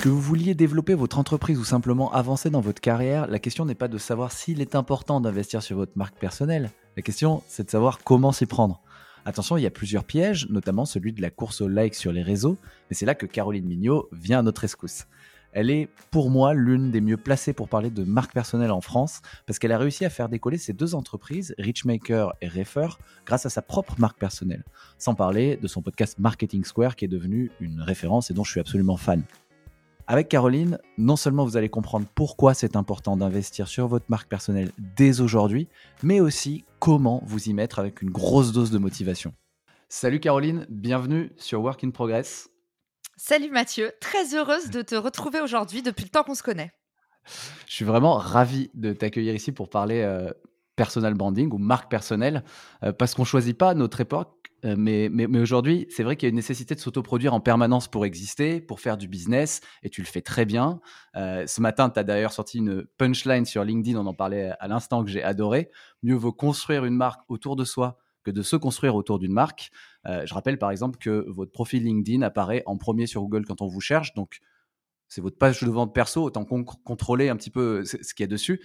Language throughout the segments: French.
Que vous vouliez développer votre entreprise ou simplement avancer dans votre carrière, la question n'est pas de savoir s'il est important d'investir sur votre marque personnelle. La question, c'est de savoir comment s'y prendre. Attention, il y a plusieurs pièges, notamment celui de la course au like sur les réseaux, mais c'est là que Caroline Mignot vient à notre escousse. Elle est, pour moi, l'une des mieux placées pour parler de marque personnelle en France, parce qu'elle a réussi à faire décoller ses deux entreprises, Richmaker et Refer, grâce à sa propre marque personnelle. Sans parler de son podcast Marketing Square, qui est devenu une référence et dont je suis absolument fan. Avec Caroline, non seulement vous allez comprendre pourquoi c'est important d'investir sur votre marque personnelle dès aujourd'hui, mais aussi comment vous y mettre avec une grosse dose de motivation. Salut Caroline, bienvenue sur Work in Progress. Salut Mathieu, très heureuse de te retrouver aujourd'hui depuis le temps qu'on se connaît. Je suis vraiment ravi de t'accueillir ici pour parler euh, personal branding ou marque personnelle, euh, parce qu'on choisit pas notre époque euh, mais, aujourd'hui, c'est vrai qu'il y a une nécessité de s'autoproduire en permanence pour exister, pour faire du business, et tu le fais très bien. Euh, ce matin, tu as d'ailleurs sorti une punchline sur LinkedIn, on en parlait à l'instant, que j'ai adoré. Mieux vaut construire une marque autour de soi que de se construire autour d'une marque. Euh, je rappelle par exemple que votre profil LinkedIn apparaît en premier sur Google quand on vous cherche, donc c'est votre page de vente perso, autant contrôler un petit peu ce qu'il y a dessus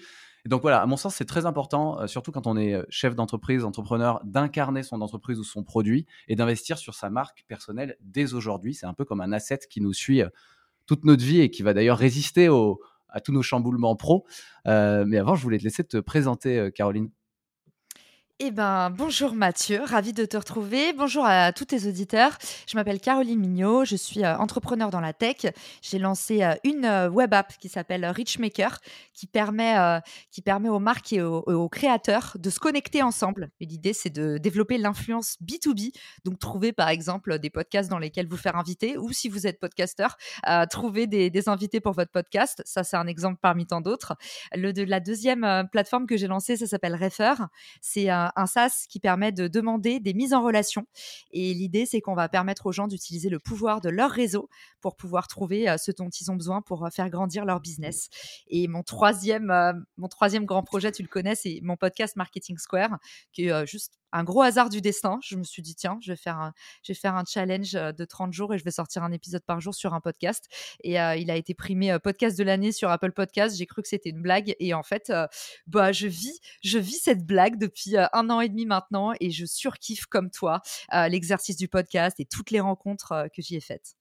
donc voilà, à mon sens, c'est très important, euh, surtout quand on est euh, chef d'entreprise, entrepreneur, d'incarner son entreprise ou son produit et d'investir sur sa marque personnelle dès aujourd'hui. C'est un peu comme un asset qui nous suit euh, toute notre vie et qui va d'ailleurs résister à tous nos chamboulements pro. mais avant, je voulais te laisser te présenter, Caroline. Eh ben, bonjour Mathieu, ravi de te retrouver. Bonjour à tous tes auditeurs. Je m'appelle Caroline Mignot, je suis euh, entrepreneur dans la tech. J'ai lancé euh, une euh, web app qui s'appelle Richmaker, qui permet, qui permet aux marques et aux, créateurs de se connecter ensemble. Et l'idée, c'est de développer l'influence B2B. Donc, trouver par exemple des podcasts dans lesquels vous faire inviter, ou si vous êtes podcasteur, trouver des, invités pour votre podcast. Ça, c'est un exemple parmi tant d'autres. La deuxième plateforme que j'ai lancée, ça s'appelle Refer. C'est un SaaS qui permet de demander des mises en relation. Et l'idée, c'est qu'on va permettre aux gens d'utiliser le pouvoir de leur réseau pour pouvoir trouver euh, ce dont ils ont besoin pour euh, faire grandir leur business. Et mon troisième, euh, mon troisième grand projet, tu le connais, c'est mon podcast Marketing Square, qui est juste un gros hasard du destin. Je me suis dit, tiens, je vais faire un, challenge de 30 jours et je vais sortir un épisode par jour sur un podcast. Et il a été primé podcast de l'année sur Apple Podcast. J'ai cru que c'était une blague. Et en fait, bah, je vis, cette blague depuis un an et demi maintenant et je surkiffe comme toi l'exercice du podcast et toutes les rencontres que j'y ai faites.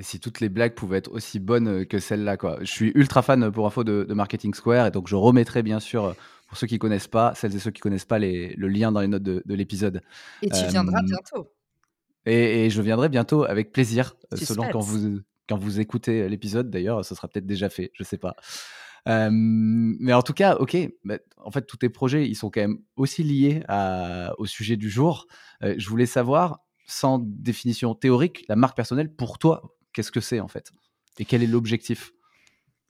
Si toutes les blagues pouvaient être aussi bonnes que celle-là, quoi. Je suis ultra fan pour info de, Marketing Square et donc je remettrai bien sûr pour ceux qui connaissent pas, celles et ceux qui connaissent pas les, le lien dans les notes de, l'épisode. Et tu viendras bientôt. Et, je viendrai bientôt avec plaisir, euh, selon quand vous, quand vous écoutez l'épisode. D'ailleurs, ce sera peut-être déjà fait, je sais pas. mais en tout cas, ok. Bah, en fait, tous tes projets, ils sont quand même aussi liés à, au sujet du jour. Euh, je voulais savoir, sans définition théorique, la marque personnelle pour toi, qu'est-ce que c'est en fait? Et quel est l'objectif?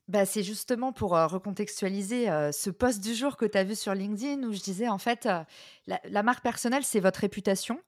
Bah, c'est justement pour recontextualiser ce post du jour que tu as vu sur LinkedIn où je disais en fait, la, la marque personnelle, c'est votre réputation.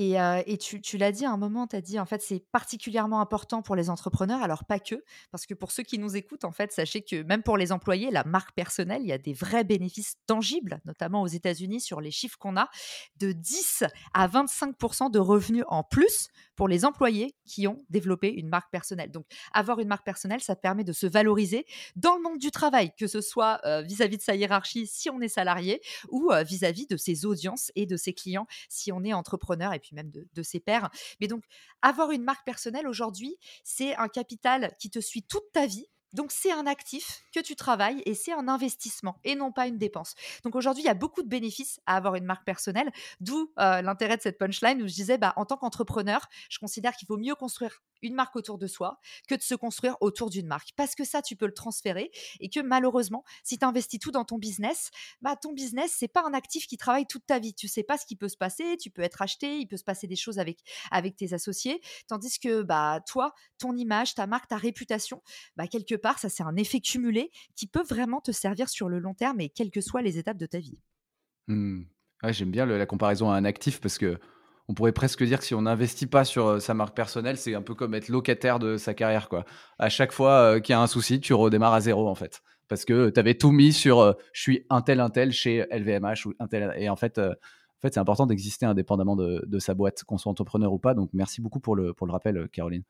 Et, tu, l'as dit à un moment, tu as dit en fait, c'est particulièrement important pour les entrepreneurs, alors pas que, parce que pour ceux qui nous écoutent, en fait, sachez que même pour les employés, la marque personnelle, il y a des vrais bénéfices tangibles, notamment aux États-Unis sur les chiffres qu'on a, de 10 à 25% de revenus en plus pour les employés qui ont développé une marque personnelle. Donc, avoir une marque personnelle, ça permet de se valoriser dans le monde du travail, que ce soit vis-à-vis de sa hiérarchie si on est salarié ou vis-à-vis de ses audiences et de ses clients si on est entrepreneur même de, de ses pairs. Mais donc, avoir une marque personnelle aujourd'hui, c'est un capital qui te suit toute ta vie donc c'est un actif que tu travailles et c'est un investissement et non pas une dépense. Donc aujourd'hui, il y a beaucoup de bénéfices à avoir une marque personnelle, d'où euh, l'intérêt de cette punchline où je disais, bah, en tant qu'entrepreneur, je considère qu'il vaut mieux construire une marque autour de soi que de se construire autour d'une marque. Parce que ça, tu peux le transférer et que malheureusement, si tu investis tout dans ton business, bah, ton business, c'est pas un actif qui travaille toute ta vie. Tu sais pas ce qui peut se passer, tu peux être acheté, il peut se passer des choses avec, avec tes associés. Tandis que bah, toi, ton image, ta marque, ta réputation, bah, quelque part, ça c'est un effet cumulé qui peut vraiment te servir sur le long terme et quelles que soient les étapes de ta vie. Mmh. J'aime bien la comparaison à un actif parce que on pourrait presque dire que si on n'investit pas sur sa marque personnelle, c'est un peu comme être locataire de sa carrière. Quoi. À chaque fois qu'il y a un souci, tu redémarres à zéro en fait. Parce que tu avais tout mis sur je suis un tel, un tel chez LVMH ou tel. Et en fait, en fait c'est important d'exister indépendamment de, de, sa boîte, qu'on soit entrepreneur ou pas. Donc merci beaucoup pour le, pour le rappel, Caroline.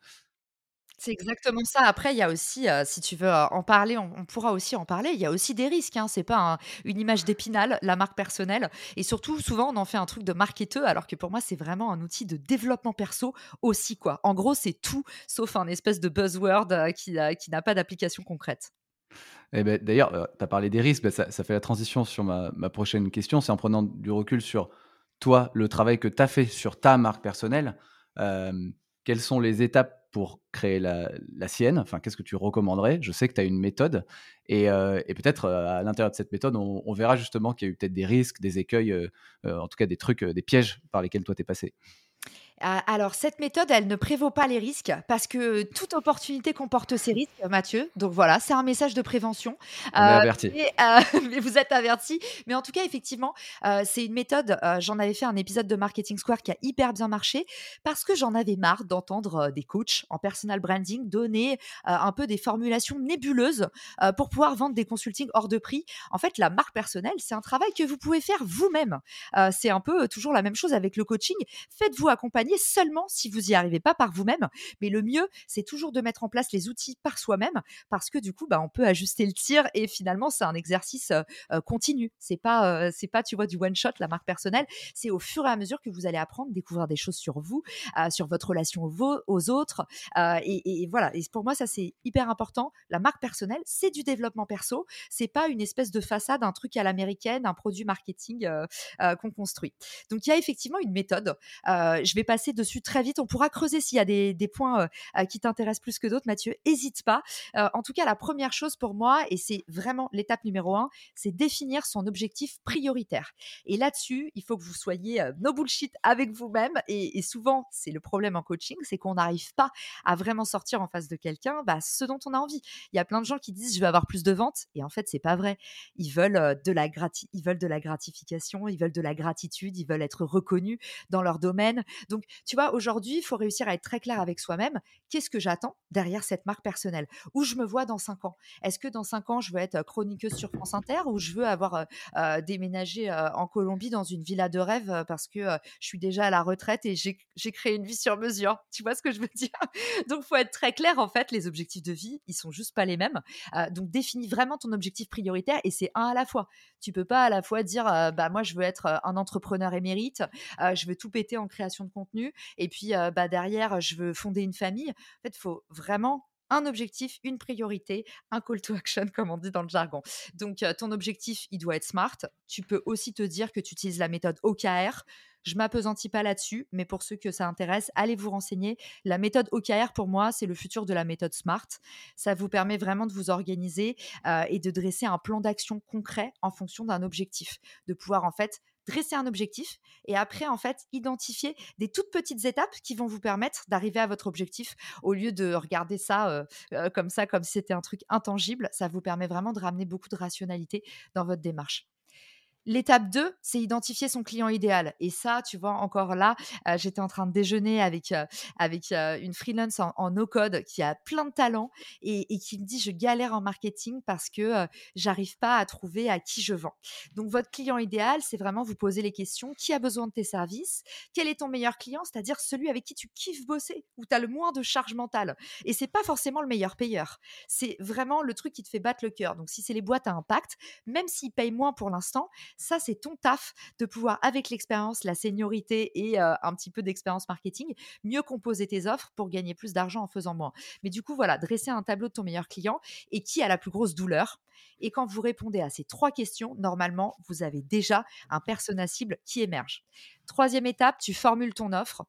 C'est exactement ça. Après, il y a aussi, si tu veux en parler, on, pourra aussi en parler. Il y a aussi des risques. Hein. C'est pas une image d'épinal, la marque personnelle. Et surtout, souvent, on en fait un truc de marketeur, alors que pour moi, c'est vraiment un outil de développement perso aussi. quoi. En gros, c'est tout sauf un espèce de buzzword qui, qui n'a pas d'application concrète. Eh ben, D'ailleurs, tu as parlé des risques. Ben, ça, fait la transition sur ma prochaine question. C'est en prenant du recul sur toi, le travail que tu as fait sur ta marque personnelle. quelles sont les étapes pour créer la, sienne Enfin, qu'est-ce que tu recommanderais? Je sais que tu as une méthode et, euh, peut-être euh, à l'intérieur de cette méthode, on, verra justement qu'il y a eu peut-être des risques, des écueils, euh, en tout cas des trucs, des pièges par lesquels toi t'es passé. Ah, alors, cette méthode, elle ne prévaut pas les risques parce que toute opportunité comporte ses risques, Mathieu. Donc voilà, c'est un message de prévention. On est averti. Euh, mais, vous êtes averti. Mais en tout cas, effectivement, euh, c'est une méthode. Euh, j'en avais fait un épisode de Marketing Square qui a hyper bien marché parce que j'en avais marre d'entendre des coachs en personal branding donner un peu des formulations nébuleuses pour pouvoir vendre des consultings hors de prix. En fait, la marque personnelle, c'est un travail que vous pouvez faire vous-même. c'est un peu toujours la même chose avec le coaching. Faites-vous accompagner seulement si vous y arrivez pas par vous-même. Mais le mieux, c'est toujours de mettre en place les outils par soi-même parce que du coup, bah, on peut ajuster le tir et finalement, c'est un exercice continu. C'est pas, pas, tu vois, du one shot, la marque personnelle. C'est au fur et à mesure que vous allez apprendre, découvrir des choses sur vous, sur votre relation aux, autres. Et, et, voilà. Et pour moi, ça, c'est hyper important. La marque personnelle, c'est du développement perso. C'est pas une espèce de façade, un truc à l'américaine, un produit marketing qu'on construit. Donc, il y a effectivement une méthode. je vais dessus très vite. On pourra creuser s'il y a des, points euh, euh, qui t'intéressent plus que d'autres, Mathieu. Hésite pas. Euh, en tout cas, la première chose pour moi, et c'est vraiment l'étape numéro un, c'est définir son objectif prioritaire. Et là-dessus, il faut que vous soyez no bullshit avec vous-même. Et, souvent, c'est le problème en coaching, c'est qu'on n'arrive pas à vraiment sortir en face de quelqu'un bah, ce dont on a envie. Il y a plein de gens qui disent je veux avoir plus de ventes, et en fait, c'est pas vrai. Ils veulent de la ils veulent de la gratification, ils veulent de la gratitude, ils veulent être reconnus dans leur domaine. Donc, tu vois, aujourd'hui, il faut réussir à être très clair avec soi-même. Qu'est-ce que j'attends derrière cette marque personnelle? Où je me vois dans cinq ans? Est-ce que dans cinq ans, je veux être chroniqueuse sur France Inter ou je veux avoir déménagé en Colombie dans une villa de rêve parce que je suis déjà à la retraite et j'ai créé une vie sur mesure? Tu vois ce que je veux dire? Donc, faut être très clair. En fait, les objectifs de vie, ils sont juste pas les mêmes. donc, définis vraiment ton objectif prioritaire et c'est un à la fois. Tu peux pas à la fois dire, bah moi, je veux être un entrepreneur émérite, je veux tout péter en création de contenu et puis, bah, derrière, je veux fonder une famille. En fait, il faut vraiment un objectif, une priorité, un call to action, comme on dit dans le jargon. Donc, ton objectif, il doit être smart. Tu peux aussi te dire que tu utilises la méthode OKR. Je m'apesantis pas là-dessus, mais pour ceux que ça intéresse, allez vous renseigner. La méthode OKR, pour moi, c'est le futur de la méthode SMART. Ça vous permet vraiment de vous organiser et de dresser un plan d'action concret en fonction d'un objectif. De pouvoir, en fait, dresser un objectif et après, en fait, identifier des toutes petites étapes qui vont vous permettre d'arriver à votre objectif au lieu de regarder ça euh, euh, comme ça, comme si c'était un truc intangible. Ça vous permet vraiment de ramener beaucoup de rationalité dans votre démarche. L'étape 2, c'est identifier son client idéal. Et ça, tu vois, encore là, euh, j'étais en train de déjeuner avec, euh, avec euh, une freelance en, no-code qui a plein de talent et, qui me dit je galère en marketing parce que j'arrive pas à trouver à qui je vends. Donc, votre client idéal, c'est vraiment vous poser les questions qui a besoin de tes services? Quel est ton meilleur client? C'est-à-dire celui avec qui tu kiffes bosser, où tu as le moins de charge mentale. Et c'est pas forcément le meilleur payeur. C'est vraiment le truc qui te fait battre le cœur. Donc, si c'est les boîtes à impact, même s'ils payent moins pour l'instant, ça, c'est ton taf de pouvoir, avec l'expérience, la seniorité et un petit peu d'expérience marketing, mieux composer tes offres pour gagner plus d'argent en faisant moins. Mais du coup, voilà, dresser un tableau de ton meilleur client et qui a la plus grosse douleur. Et quand vous répondez à ces trois questions, normalement, vous avez déjà un persona cible qui émerge. Troisième étape, tu formules ton offre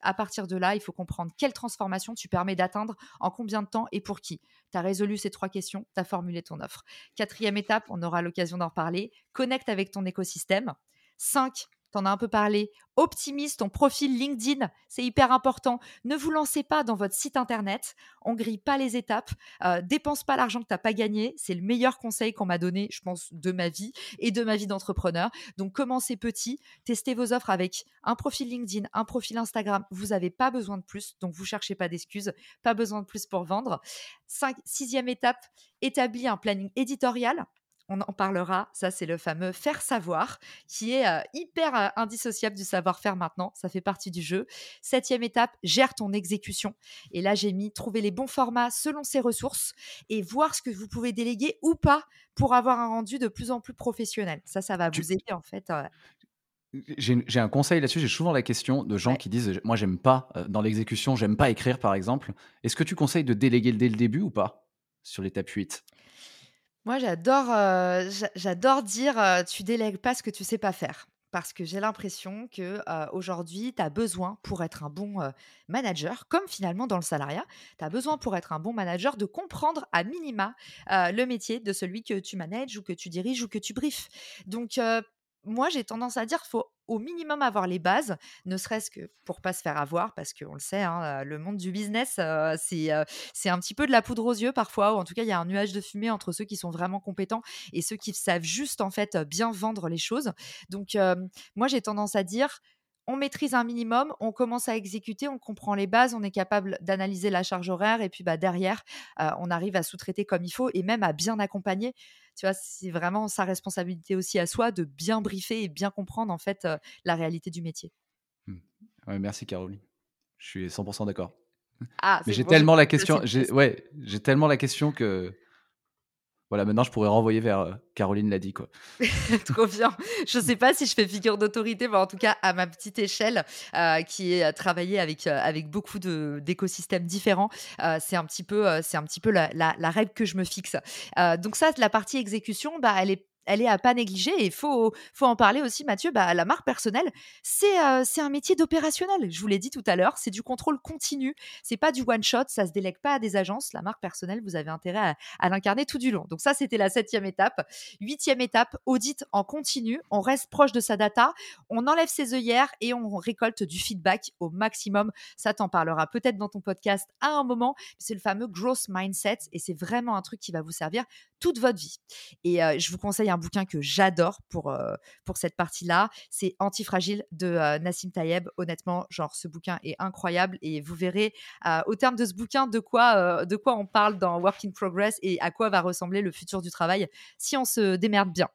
À partir de là, il faut comprendre quelle transformation tu permets d'atteindre, en combien de temps et pour qui. Tu as résolu ces trois questions, tu as formulé ton offre. Quatrième étape, on aura l'occasion d'en reparler, connecte avec ton écosystème. 5 t'en as un peu parlé, optimise ton profil LinkedIn, c'est hyper important. Ne vous lancez pas dans votre site internet, on grille pas les étapes, euh, dépense pas l'argent que tu n'as pas gagné, c'est le meilleur conseil qu'on m'a donné, je pense, de ma vie et de ma vie d'entrepreneur. Donc commencez petit, testez vos offres avec un profil LinkedIn, un profil Instagram, vous n'avez pas besoin de plus, donc vous cherchez pas d'excuses, pas besoin de plus pour vendre. Sixième étape, établis un planning éditorial on en parlera. Ça, c'est le fameux faire savoir, qui est euh, hyper euh, indissociable du savoir-faire maintenant. Ça fait partie du jeu. Septième étape, gère ton exécution. Et là, j'ai mis trouver les bons formats selon ses ressources et voir ce que vous pouvez déléguer ou pas pour avoir un rendu de plus en plus professionnel. Ça, ça va vous aider en fait. Euh. J'ai un conseil là-dessus. J'ai souvent la question de gens qui disent Moi, j'aime pas dans l'exécution, j'aime pas écrire par exemple. Est-ce que tu conseilles de déléguer dès le début ou pas sur l'étape 8 moi, j'adore, euh, j'adore dire euh, tu délègues pas ce que tu sais pas faire. Parce que j'ai l'impression que euh, aujourd'hui, tu as besoin pour être un bon manager, comme finalement dans le salariat, tu as besoin pour être un bon manager de comprendre à minima le métier de celui que tu manages ou que tu diriges ou que tu briefes. Donc, moi, j'ai tendance à dire qu'il faut au minimum avoir les bases, ne serait-ce que pour pas se faire avoir, parce qu'on le sait, hein, le monde du business, c'est c'est un petit peu de la poudre aux yeux parfois, ou en tout cas, il y a un nuage de fumée entre ceux qui sont vraiment compétents et ceux qui savent juste en fait bien vendre les choses. Donc, moi, j'ai tendance à dire on maîtrise un minimum, on commence à exécuter, on comprend les bases, on est capable d'analyser la charge horaire et puis bah, derrière, on arrive à sous-traiter comme il faut et même à bien accompagner. Tu vois, c'est vraiment sa responsabilité aussi à soi de bien briefer et bien comprendre en fait la réalité du métier. Mmh. merci Caroline. Je suis 100% d'accord. Ah, Mais j'ai tellement la question, ouais, j'ai tellement la question que voilà, maintenant je pourrais renvoyer vers euh, Caroline l'a quoi. Trop bien. Je ne sais pas si je fais figure d'autorité, mais en tout cas à ma petite échelle, euh, qui est travailler avec euh, avec beaucoup d'écosystèmes différents, c'est un petit peu un petit peu la, la, la, règle que je me fixe. donc ça, la partie exécution, bah elle est elle est à pas négliger et il faut, faut en parler aussi, Mathieu. Bah, la marque personnelle, c'est euh, c'est un métier d'opérationnel. Je vous l'ai dit tout à l'heure, c'est du contrôle continu. C'est pas du one shot, ça se délègue pas à des agences. La marque personnelle, vous avez intérêt à, l'incarner tout du long. Donc ça, c'était la septième étape. Huitième étape, audit en continu. On reste proche de sa data, on enlève ses œillères et on récolte du feedback au maximum. Ça t'en parlera peut-être dans ton podcast à un moment. C'est le fameux growth mindset et c'est vraiment un truc qui va vous servir toute votre vie. Et euh, je vous conseille un bouquin que j'adore pour, euh, pour cette partie-là. C'est Antifragile de euh, Nassim Tayeb. Honnêtement, genre, ce bouquin est incroyable et vous verrez euh, au terme de ce bouquin de quoi, de quoi on parle dans Work in Progress et à quoi va ressembler le futur du travail si on se démerde bien.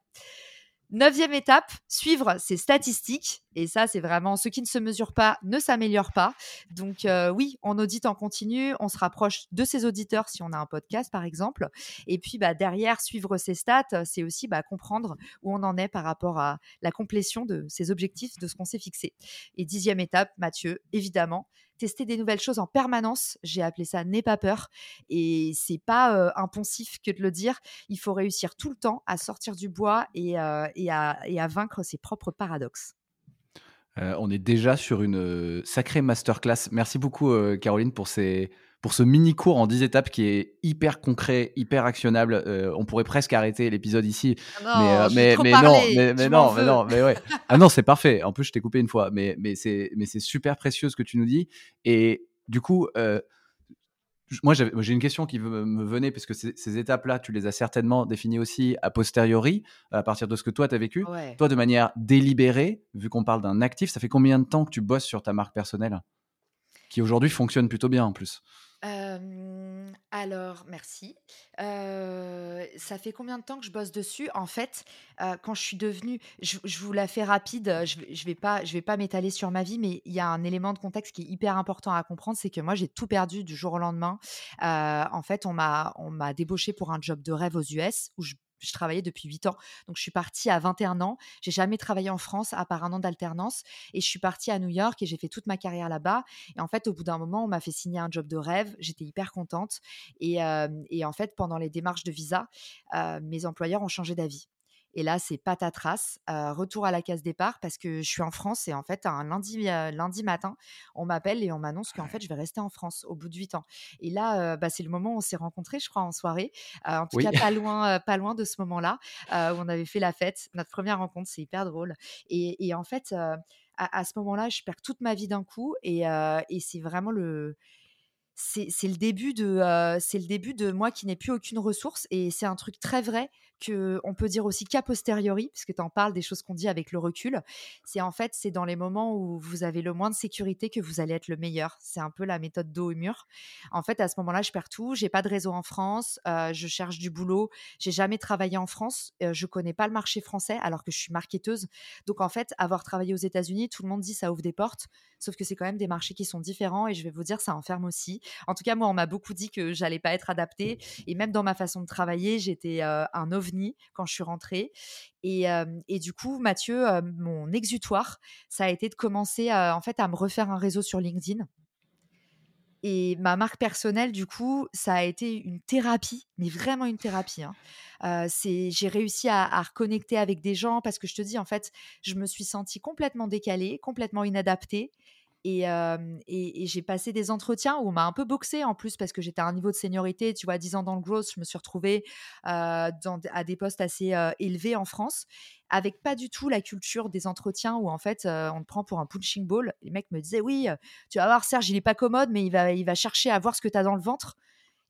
Neuvième étape, suivre ses statistiques. Et ça, c'est vraiment ce qui ne se mesure pas ne s'améliore pas. Donc euh, oui, on audite en continu, on se rapproche de ses auditeurs si on a un podcast par exemple. Et puis bah, derrière, suivre ses stats, c'est aussi bah, comprendre où on en est par rapport à la complétion de ses objectifs, de ce qu'on s'est fixé. Et dixième étape, Mathieu, évidemment, tester des nouvelles choses en permanence. J'ai appelé ça n'aie pas peur. Et c'est pas euh, impensif que de le dire. Il faut réussir tout le temps à sortir du bois et, euh, et, à, et à, vaincre ses propres paradoxes. Euh, on est déjà sur une sacrée masterclass. Merci beaucoup, Caroline, pour ces, pour ce mini cours en 10 étapes qui est hyper concret, hyper actionnable. Euh, on pourrait presque arrêter l'épisode ici. Ah mais, mais, non, mais, non, mais non, mais ouais. ah non, c'est parfait. En plus, je t'ai coupé une fois, mais, mais c'est super précieux ce que tu nous dis. Et du coup, euh, moi, j'ai une question qui me venait, parce que ces, étapes-là, tu les as certainement définies aussi a posteriori, à partir de ce que toi, tu as vécu. Toi, de manière délibérée, vu qu'on parle d'un actif, ça fait combien de temps que tu bosses sur ta marque personnelle? Qui aujourd'hui fonctionne plutôt bien en plus alors, merci. ça fait combien de temps que je bosse dessus? En fait, quand je suis devenue, je, vous la fais rapide. Je, je vais pas, vais pas m'étaler sur ma vie, mais il y a un élément de contexte qui est hyper important à comprendre, c'est que moi j'ai tout perdu du jour au lendemain. en fait, on m'a, on m'a débauché pour un job de rêve aux US où je je travaillais depuis 8 ans. Donc, je suis partie à 21 ans. J'ai jamais travaillé en France à part un an d'alternance. Et je suis partie à New York et j'ai fait toute ma carrière là-bas. Et en fait, au bout d'un moment, on m'a fait signer un job de rêve. J'étais hyper contente. Et, en fait, pendant les démarches de visa, mes employeurs ont changé d'avis. Et là, c'est patatras, euh, retour à la case départ parce que je suis en France et en fait, un lundi, euh, lundi matin, on m'appelle et on m'annonce qu'en fait, je vais rester en France au bout de 8 ans. Et là, euh, bah, c'est le moment où on s'est rencontrés, je crois, en soirée. en tout cas, pas loin, pas loin de ce moment-là où on avait fait la fête. Notre première rencontre, c'est hyper drôle. Et, et en fait, à, ce moment-là, je perds toute ma vie d'un coup et, et c'est vraiment le c'est le début de c'est le début de moi qui n'ai plus aucune ressource et c'est un truc très vrai on peut dire aussi qu'a posteriori, puisque tu en parles des choses qu'on dit avec le recul, c'est en fait, c'est dans les moments où vous avez le moins de sécurité que vous allez être le meilleur. C'est un peu la méthode dos au mur. En fait, à ce moment-là, je perds tout. J'ai pas de réseau en France. Euh, je cherche du boulot. J'ai jamais travaillé en France. Euh, je connais pas le marché français alors que je suis marketeuse. Donc, en fait, avoir travaillé aux États-Unis, tout le monde dit ça ouvre des portes. Sauf que c'est quand même des marchés qui sont différents et je vais vous dire, ça enferme aussi. En tout cas, moi, on m'a beaucoup dit que j'allais pas être adaptée. Et même dans ma façon de travailler, j'étais euh, un ovni quand je suis rentrée. Et, du coup, Mathieu, mon exutoire, ça a été de commencer en fait à me refaire un réseau sur LinkedIn. Et ma marque personnelle, du coup, ça a été une thérapie, mais vraiment une thérapie. Hein. j'ai réussi à, reconnecter avec des gens parce que je te dis, en fait, je me suis sentie complètement décalée, complètement inadaptée. Et, j'ai passé des entretiens où on m'a un peu boxé en plus parce que j'étais à un niveau de seniorité, tu vois, 10 ans dans le growth, je me suis retrouvée à des postes assez élevés en France, avec pas du tout la culture des entretiens où en fait on te prend pour un punching ball. Les mecs me disaient, oui, tu vas voir, Serge, il est pas commode, mais il va, il va chercher à voir ce que tu as dans le ventre.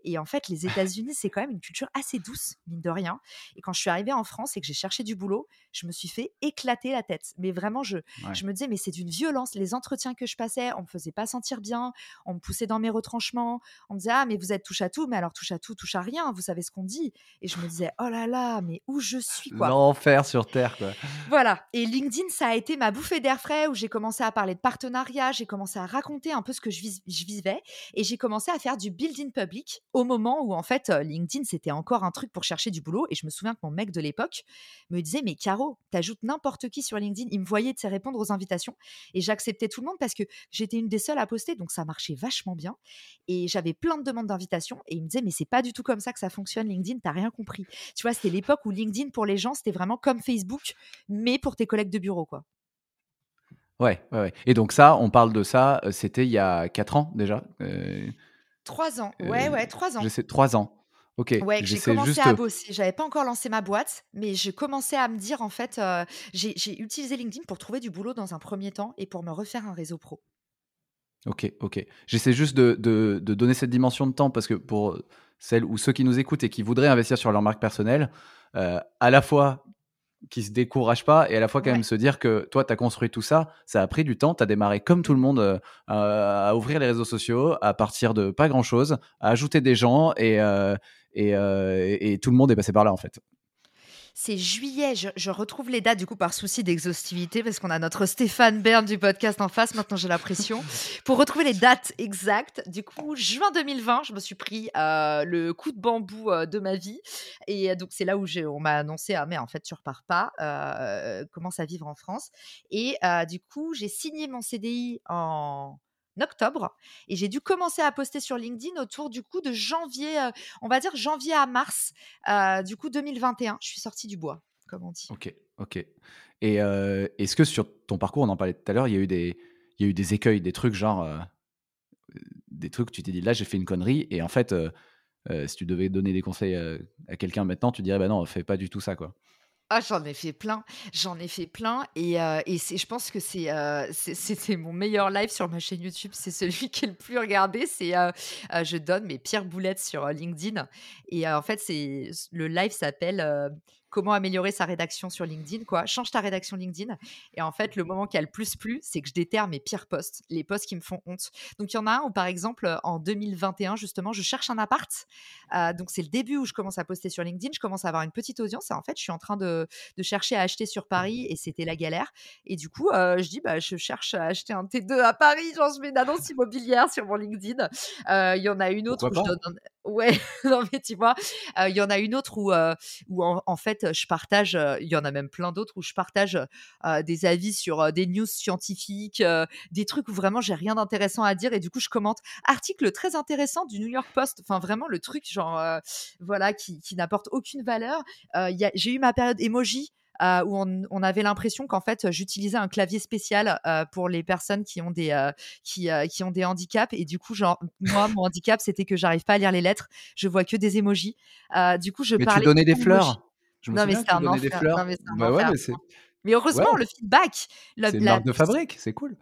Et en fait, les États-Unis, c'est quand même une culture assez douce, mine de rien. Et quand je suis arrivée en France et que j'ai cherché du boulot, je me suis fait éclater la tête. Mais vraiment, je, je me disais, mais c'est d'une violence. Les entretiens que je passais, on me faisait pas sentir bien, on me poussait dans mes retranchements, on me disait, ah, mais vous êtes touche à tout, mais alors touche à tout, touche à rien, vous savez ce qu'on dit. Et je me disais, oh là là, mais où je suis, quoi. L'enfer sur Terre, quoi. Voilà. Et LinkedIn, ça a été ma bouffée d'air frais où j'ai commencé à parler de partenariat, j'ai commencé à raconter un peu ce que je, je vivais et j'ai commencé à faire du building public au moment où en fait LinkedIn c'était encore un truc pour chercher du boulot et je me souviens que mon mec de l'époque me disait mais Caro t'ajoutes n'importe qui sur LinkedIn. Il me voyait de répondre aux invitations et j'acceptais tout le monde parce que j'étais une des seules à poster donc ça marchait vachement bien et j'avais plein de demandes d'invitation et il me disait mais c'est pas du tout comme ça que ça fonctionne LinkedIn t'as rien compris. Tu vois c'était l'époque où LinkedIn pour les gens c'était vraiment comme Facebook mais pour tes collègues de bureau quoi. Ouais, ouais, ouais. Et donc ça, on parle de ça, c'était il y a 4 ans déjà Trois ans, ouais, ouais, trois ans. sais, trois ans. Ok. Ouais, j'ai commencé à bosser. J'avais pas encore lancé ma boîte, mais j'ai commencé à me dire, en fait, j'ai utilisé LinkedIn pour trouver du boulot dans un premier temps et pour me refaire un réseau pro. Ok, ok. J'essaie juste de, de, donner cette dimension de temps parce que pour celles ou ceux qui nous écoutent et qui voudraient investir sur leur marque personnelle, à la fois qui se décourage pas et à la fois quand même se dire que toi, tu as construit tout ça, ça a pris du temps, tu as démarré comme tout le monde euh, à ouvrir les réseaux sociaux, à partir de pas grand-chose, à ajouter des gens et, euh, euh, et, tout le monde est passé par là en fait c'est juillet. Je, retrouve les dates du coup par souci d'exhaustivité parce qu'on a notre Stéphane Bern du podcast en face. Maintenant, j'ai la pression. Pour retrouver les dates exactes, du coup, juin 2020, je me suis pris euh, le coup de bambou euh, de ma vie. Et euh, donc, c'est là où on m'a annoncé Ah, mais en fait, tu repars pas. commence à vivre en France? Et du coup, j'ai signé mon CDI en octobre et j'ai dû commencer à poster sur LinkedIn autour du coup de janvier, on va dire janvier à mars du coup 2021. Je suis sortie du bois, comme on dit. Ok, ok. Et est-ce que sur ton parcours, on en parlait tout à l'heure, il y a eu des, il y a eu des écueils, des trucs genre des trucs, tu t'es dit là j'ai fait une connerie et en fait si tu devais donner des conseils à quelqu'un maintenant, tu dirais bah non, fais pas du tout ça quoi. Ah, j'en ai fait plein, j'en ai fait plein et, euh, je pense que c'est, euh, c'est, mon meilleur live sur ma chaîne YouTube, c'est celui qui est le plus regardé, c'est euh, je donne mes pires boulettes sur LinkedIn et en fait le live s'appelle comment améliorer sa rédaction sur LinkedIn, quoi. Change ta rédaction LinkedIn. Et en fait, le moment qui a le plus plu, c'est que je déterre mes pires posts, les posts qui me font honte. Donc, il y en a un où, par exemple, en 2021, justement, je cherche un appart. Euh, donc, c'est le début où je commence à poster sur LinkedIn. Je commence à avoir une petite audience. Et en fait, je suis en train de, chercher à acheter sur Paris et c'était la galère. Et du coup, euh, je dis, bah, je cherche à acheter un T2 à Paris. Genre, je mets une annonce immobilière sur mon LinkedIn. Euh, il y en a une autre où je donne. Ouais, non, mais tu vois, il y en a une autre où, où en fait, je partage, il y en a même plein d'autres où je partage des avis sur des news scientifiques, des trucs où vraiment j'ai rien d'intéressant à dire et du coup je commente article très intéressant du New York Post, enfin vraiment le truc genre voilà qui, qui n'apporte aucune valeur. j'ai eu ma période emoji euh, où on, avait l'impression qu'en fait j'utilisais un clavier spécial euh, pour les personnes qui ont des euh, qui, qui, ont des handicaps. Et du coup genre moi mon handicap c'était que j'arrive pas à lire les lettres. Je vois que des emojis du coup je mais parlais tu donnais des fleurs. Je me non, mais tu donnais des fleurs. bah ouais, mais, mais heureusement le feedback c'est une marque de fabrique c'est cool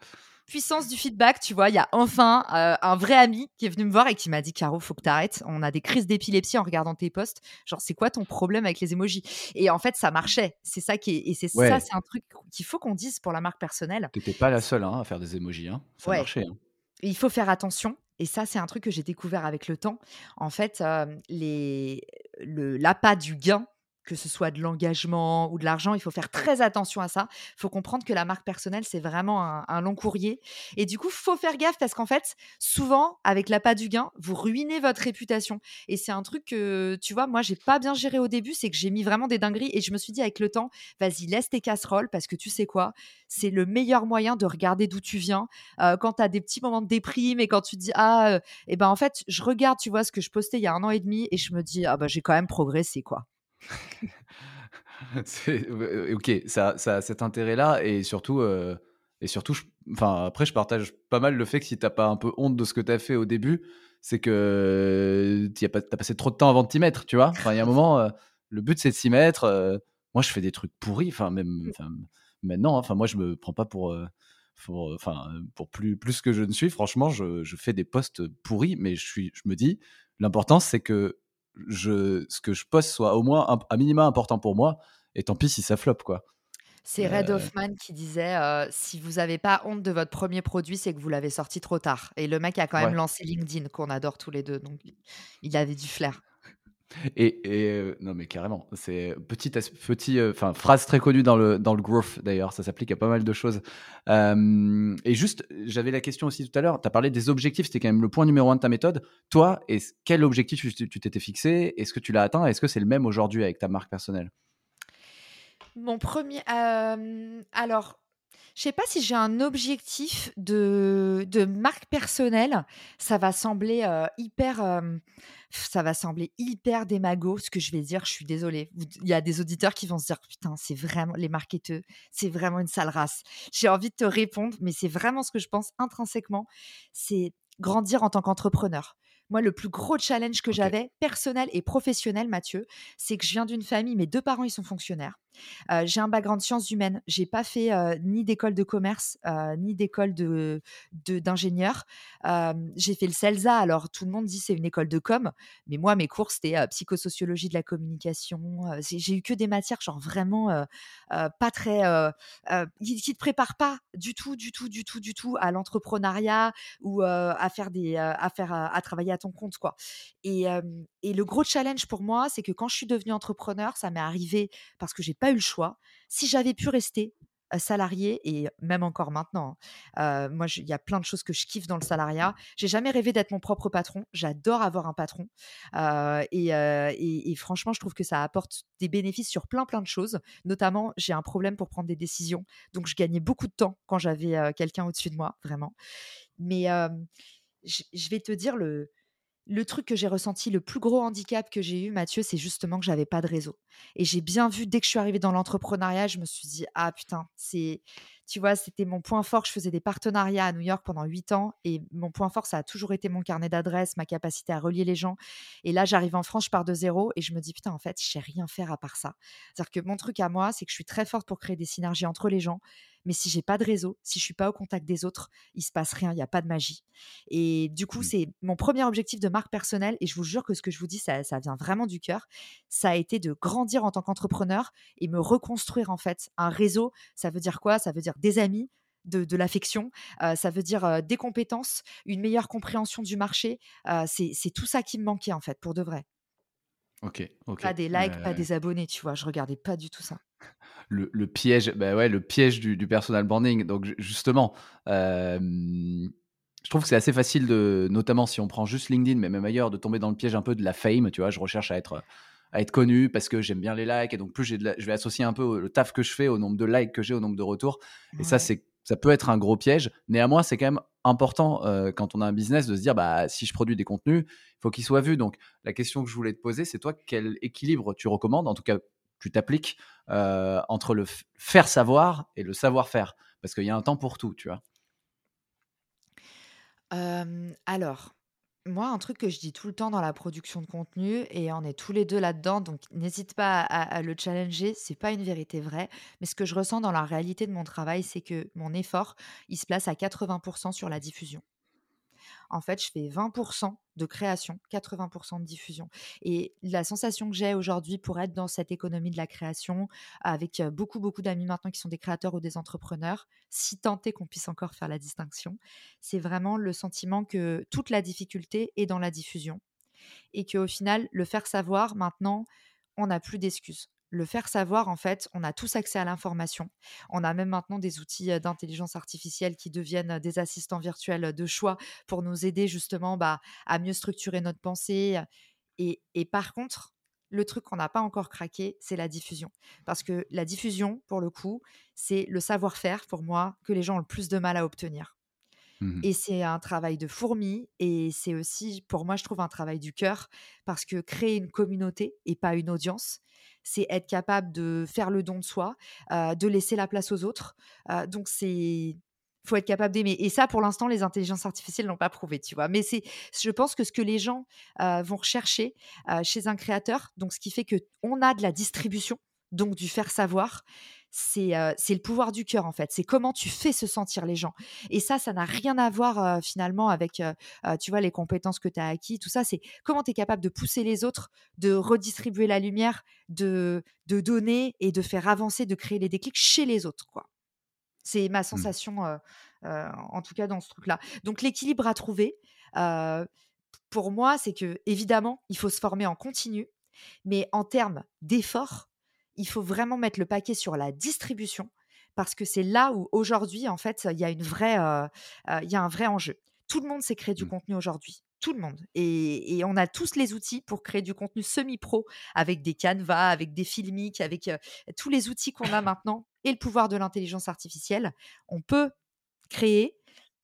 puissance du feedback, tu vois, il y a enfin euh, un vrai ami qui est venu me voir et qui m'a dit Caro, faut que t'arrêtes. On a des crises d'épilepsie en regardant tes posts. Genre, c'est quoi ton problème avec les emojis Et en fait, ça marchait. C'est ça qui est, et c'est ça, c'est un truc qu'il faut qu'on dise pour la marque personnelle. T'étais pas la seule hein, à faire des emojis, hein. ça marchait. Hein. Il faut faire attention. Et ça, c'est un truc que j'ai découvert avec le temps. En fait, euh, les, le l'appât du gain que ce soit de l'engagement ou de l'argent, il faut faire très attention à ça. Il faut comprendre que la marque personnelle, c'est vraiment un, long courrier. Et du coup, faut faire gaffe parce qu'en fait, souvent, avec l'appât du gain, vous ruinez votre réputation. Et c'est un truc que, tu vois, moi, j'ai pas bien géré au début, c'est que j'ai mis vraiment des dingueries et je me suis dit avec le temps, vas-y, laisse tes casseroles parce que tu sais quoi, c'est le meilleur moyen de regarder d'où tu viens. Euh, quand tu as des petits moments de déprime et quand tu te dis, ah, et euh, eh ben en fait, je regarde, tu vois, ce que je postais il y a un an et demi et je me dis, ah, bah, j'ai quand même progressé, quoi. ok, ça, a cet intérêt-là et surtout, euh, et surtout, enfin après, je partage pas mal le fait que si t'as pas un peu honte de ce que t'as fait au début, c'est que as, passé trop de temps avant de t'y mettre, tu vois? Enfin, il y a un moment, euh, le but c'est de s'y mettre. Euh, moi, je fais des trucs pourris, enfin même, maintenant, hein, enfin moi, je me prends pas pour enfin, pour plus, plus que je ne suis, franchement, je, je, fais des posts pourris, mais je, suis, je me dis, l'important, c'est que je, ce que je poste soit au moins un, minima important pour moi. Et tant pis si ça floppe, quoi. C'est Red euh Hoffman qui disait si vous n'avez pas honte de votre premier produit, c'est que vous l'avez sorti trop tard. Et le mec a quand même lancé LinkedIn, qu'on adore tous les deux. Donc, il avait du flair. Et, euh, non, mais carrément, c'est petit, petit, euh, enfin phrase très connue dans le dans le growth d'ailleurs, ça s'applique à pas mal de choses. et juste, j'avais la question aussi tout à l'heure. Tu as parlé des objectifs, c'était quand même le point numéro un de ta méthode. Toi, quel objectif tu t'étais fixé? Est-ce que tu l'as atteint? Est-ce que c'est le même aujourd'hui avec ta marque personnelle? Mon premier, alors je sais pas si j'ai un objectif de, de marque personnelle. Ça va sembler hyper. ça va sembler hyper démago ce que je vais dire. Je suis désolée. Il y a des auditeurs qui vont se dire putain, c'est vraiment les marketeurs, c'est vraiment une sale race. J'ai envie de te répondre, mais c'est vraiment ce que je pense intrinsèquement. C'est grandir en tant qu'entrepreneur. Moi, le plus gros challenge que j'avais, personnel et professionnel, Mathieu, c'est que je viens d'une famille, mes deux parents, ils sont fonctionnaires j'ai un background sciences humaines. J'ai pas fait ni d'école de commerce, ni d'école de, d'ingénieur. j'ai fait le CELSA. Alors tout le monde dit c'est une école de com, mais moi mes cours c'était psychosociologie de la communication. j'ai eu que des matières genre vraiment pas très, qui, qui te préparent pas du tout, du tout, du tout, du tout à l'entrepreneuriat ou à faire des, à faire, à, travailler à ton compte quoi. Et, et le gros challenge pour moi, c'est que quand je suis devenue entrepreneur, ça m'est arrivé parce que j'ai pas eu le choix. Si j'avais pu rester salarié et même encore maintenant, hein, moi il y a plein de choses que je kiffe dans le salariat. J'ai jamais rêvé d'être mon propre patron. J'adore avoir un patron et, et, franchement je trouve que ça apporte des bénéfices sur plein plein de choses. Notamment j'ai un problème pour prendre des décisions, donc je gagnais beaucoup de temps quand j'avais quelqu'un au-dessus de moi, vraiment. Mais je vais te dire le le truc que j'ai ressenti, le plus gros handicap que j'ai eu, Mathieu, c'est justement que j'avais pas de réseau. Et j'ai bien vu, dès que je suis arrivée dans l'entrepreneuriat, je me suis dit, ah putain, c'est, tu vois, c'était mon point fort. Je faisais des partenariats à New York pendant huit ans et mon point fort, ça a toujours été mon carnet d'adresses, ma capacité à relier les gens. Et là, j'arrive en France, je pars de zéro et je me dis, putain, en fait, je sais rien faire à part ça. C'est-à-dire que mon truc à moi, c'est que je suis très forte pour créer des synergies entre les gens. Mais si j'ai pas de réseau, si je suis pas au contact des autres, il se passe rien, il n'y a pas de magie. Et du coup, c'est mon premier objectif de marque personnelle. Et je vous jure que ce que je vous dis, ça, ça vient vraiment du cœur. Ça a été de grandir en tant qu'entrepreneur et me reconstruire en fait un réseau. Ça veut dire quoi? Ça veut dire des amis, de, l'affection, ça veut dire des compétences, une meilleure compréhension du marché. c'est tout ça qui me manquait en fait, pour de vrai. Ok, ok. Pas des likes, pas des abonnés, tu vois? Je regardais pas du tout ça le, piège, bah ouais, le piège du, personal branding. Donc justement, je trouve que c'est assez facile de, notamment si on prend juste LinkedIn, mais même ailleurs, de tomber dans le piège un peu de la fame. Tu vois, je recherche à être à être connu parce que j'aime bien les likes et donc plus j'ai je vais associer un peu le taf que je fais au nombre de likes que j'ai, au nombre de retours. Et ça, c'est ça peut être un gros piège. Néanmoins, c'est quand même important euh, quand on a un business de se dire bah si je produis des contenus, il faut qu'ils soient vus. Donc la question que je voulais te poser, c'est toi quel équilibre tu recommandes, en tout cas tu t'appliques euh, entre le faire savoir et le savoir-faire, parce qu'il y a un temps pour tout, tu vois. alors, moi, un truc que je dis tout le temps dans la production de contenu, et on est tous les deux là-dedans, donc n'hésite pas à, le challenger, c'est pas une vérité vraie, mais ce que je ressens dans la réalité de mon travail, c'est que mon effort, il se place à 80% sur la diffusion en fait, je fais 20% de création, 80% de diffusion. Et la sensation que j'ai aujourd'hui pour être dans cette économie de la création, avec beaucoup, beaucoup d'amis maintenant qui sont des créateurs ou des entrepreneurs, si tant est qu'on puisse encore faire la distinction, c'est vraiment le sentiment que toute la difficulté est dans la diffusion. Et qu'au final, le faire savoir, maintenant, on n'a plus d'excuses le faire savoir, en fait, on a tous accès à l'information. On a même maintenant des outils d'intelligence artificielle qui deviennent des assistants virtuels de choix pour nous aider justement bah, à mieux structurer notre pensée. Et, et par contre, le truc qu'on n'a pas encore craqué, c'est la diffusion. Parce que la diffusion, pour le coup, c'est le savoir-faire, pour moi, que les gens ont le plus de mal à obtenir. Mmh et c'est un travail de fourmi et c'est aussi, pour moi, je trouve un travail du cœur parce que créer une communauté et pas une audience, c'est être capable de faire le don de soi, de laisser la place aux autres. donc c'est faut être capable d'aimer. Et ça, pour l'instant, les intelligences artificielles n'ont pas prouvé, tu vois. Mais c'est, je pense que ce que les gens vont rechercher chez un créateur, donc ce qui fait que on a de la distribution, donc du faire savoir, c'est le pouvoir du cœur en fait. C'est comment tu fais se sentir les gens. Et ça, ça n'a rien à voir finalement avec, tu vois, les compétences que tu as acquis, tout ça. C'est comment tu es capable de pousser les autres, de redistribuer la lumière, de, de donner et de faire avancer, de créer les déclics chez les autres, quoi. C'est ma mmh. sensation, en tout cas dans ce truc-là. Donc l'équilibre à trouver, pour moi, c'est que évidemment, il faut se former en continu, mais en termes d'effort, il faut vraiment mettre le paquet sur la distribution parce que c'est là où aujourd'hui, en fait, il y a une vraie, il y a un vrai enjeu. Tout le monde sait créer du mmh. contenu aujourd'hui. Tout le monde. Et, on a tous les outils pour créer du contenu semi-pro avec des canevas, avec des filmiques, avec tous les outils qu'on a maintenant et le pouvoir de l'intelligence artificielle. On peut créer,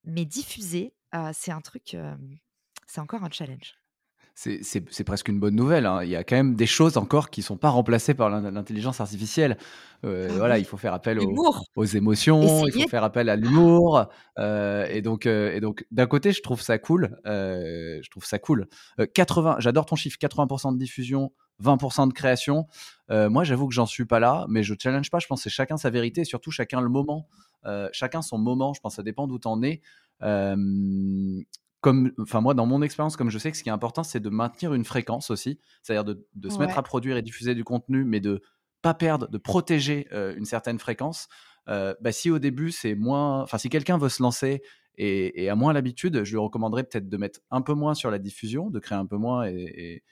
mais diffuser, c'est un truc, c'est encore un challenge c'est presque une bonne nouvelle. Hein. Il y a quand même des choses encore qui ne sont pas remplacées par l'intelligence artificielle. Euh, ah voilà, il faut faire appel aux, émotions, il faut faire appel à l'humour. Euh, et donc, euh, et donc d'un côté, je trouve ça cool. je trouve ça cool. 80, j'adore ton chiffre, 80% de diffusion, 20% de création. moi, j'avoue que j'en suis pas là, mais je challenge pas. Je pense que c'est chacun sa vérité, et surtout chacun le moment, chacun son moment. Je pense que ça dépend d'où tu en es comme, enfin moi, dans mon expérience, comme je sais que ce qui est important, c'est de maintenir une fréquence aussi, c'est-à-dire de, se mettre à produire et diffuser du contenu, mais de pas perdre, de protéger une certaine fréquence. bah, si au début c'est moins, enfin si quelqu'un veut se lancer et, a moins l'habitude, je lui recommanderais peut-être de mettre un peu moins sur la diffusion, de créer un peu moins et,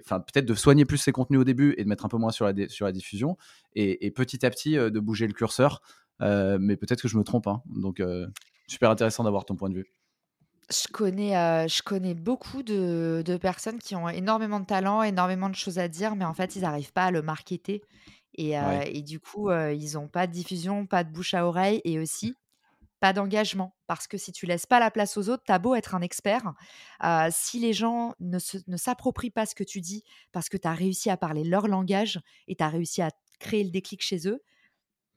enfin peut-être de soigner plus ses contenus au début et de mettre un peu moins sur la, sur la diffusion et, petit à petit de bouger le curseur. mais peut-être que je me trompe. Hein. Donc super intéressant d'avoir ton point de vue. Je connais, je connais beaucoup de de personnes qui ont énormément de talent, énormément de choses à dire, mais en fait, ils n'arrivent pas à le marketer et et du coup, ils n'ont pas de diffusion, pas de bouche à oreille et aussi pas d'engagement. Parce que si tu laisses pas la place aux autres, tu as beau être un expert, si les gens ne ne s'approprient pas ce que tu dis parce que tu as réussi à parler leur langage et tu as réussi à créer le déclic chez eux,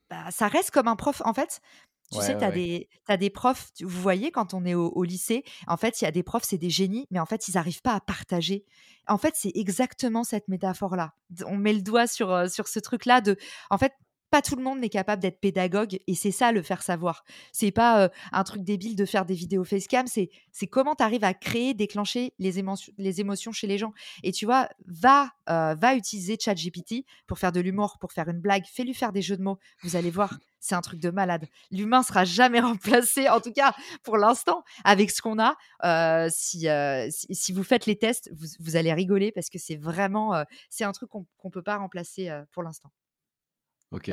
bah, ça reste comme un prof. En fait, tu sais, tu as, des, des profs, vous voyez, quand on est au, lycée, en fait, il y a des profs, c'est des génies, mais en fait, ils n'arrivent pas à partager. En fait, c'est exactement cette métaphore-là. On met le doigt sur, sur ce truc-là de, en fait, pas tout le monde n'est capable d'être pédagogue et c'est ça le faire savoir. C'est pas un truc débile de faire des vidéos facecam, c'est c'est comment tu arrives à créer, déclencher les émotions, chez les gens. Et tu vois, va utiliser ChatGPT pour faire de l'humour, pour faire une blague, fais-lui faire des jeux de mots. Vous allez voir, c'est un truc de malade. L'humain sera jamais remplacé, en tout cas pour l'instant, avec ce qu'on a. si, si, vous faites les tests, vous, allez rigoler parce que c'est vraiment, c'est un truc qu'on ne peut pas remplacer pour l'instant. Ok.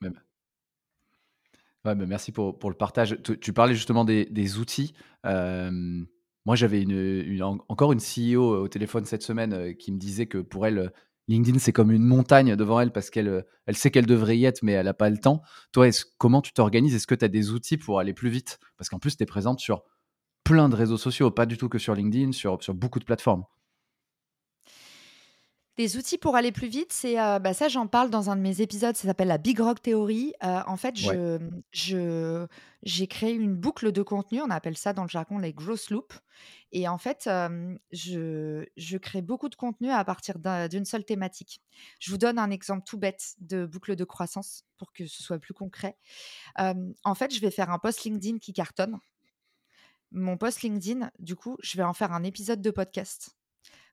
Même. Ouais, merci pour, pour, le partage. Tu, parlais justement des, des outils. moi, j'avais une, encore une CEO au téléphone cette semaine qui me disait que pour elle, LinkedIn, c'est comme une montagne devant elle parce qu'elle elle sait qu'elle devrait y être, mais elle n'a pas le temps. Toi, comment tu t'organises? Est-ce que tu as des outils pour aller plus vite? Parce qu'en plus, tu es présente sur plein de réseaux sociaux, pas du tout que sur LinkedIn, sur, sur beaucoup de plateformes. Des outils pour aller plus vite, c'est euh, bah, ça, j'en parle dans un de mes épisodes. Ça s'appelle la Big Rock Theory. Euh, en fait, je, je, j'ai créé une boucle de contenu. On appelle ça dans le jargon les growth loops. Et en fait, je, je crée beaucoup de contenu à partir d'une seule thématique. Je vous donne un exemple tout bête de boucle de croissance pour que ce soit plus concret. en fait, je vais faire un post LinkedIn qui cartonne. Mon post LinkedIn, du coup, je vais en faire un épisode de podcast.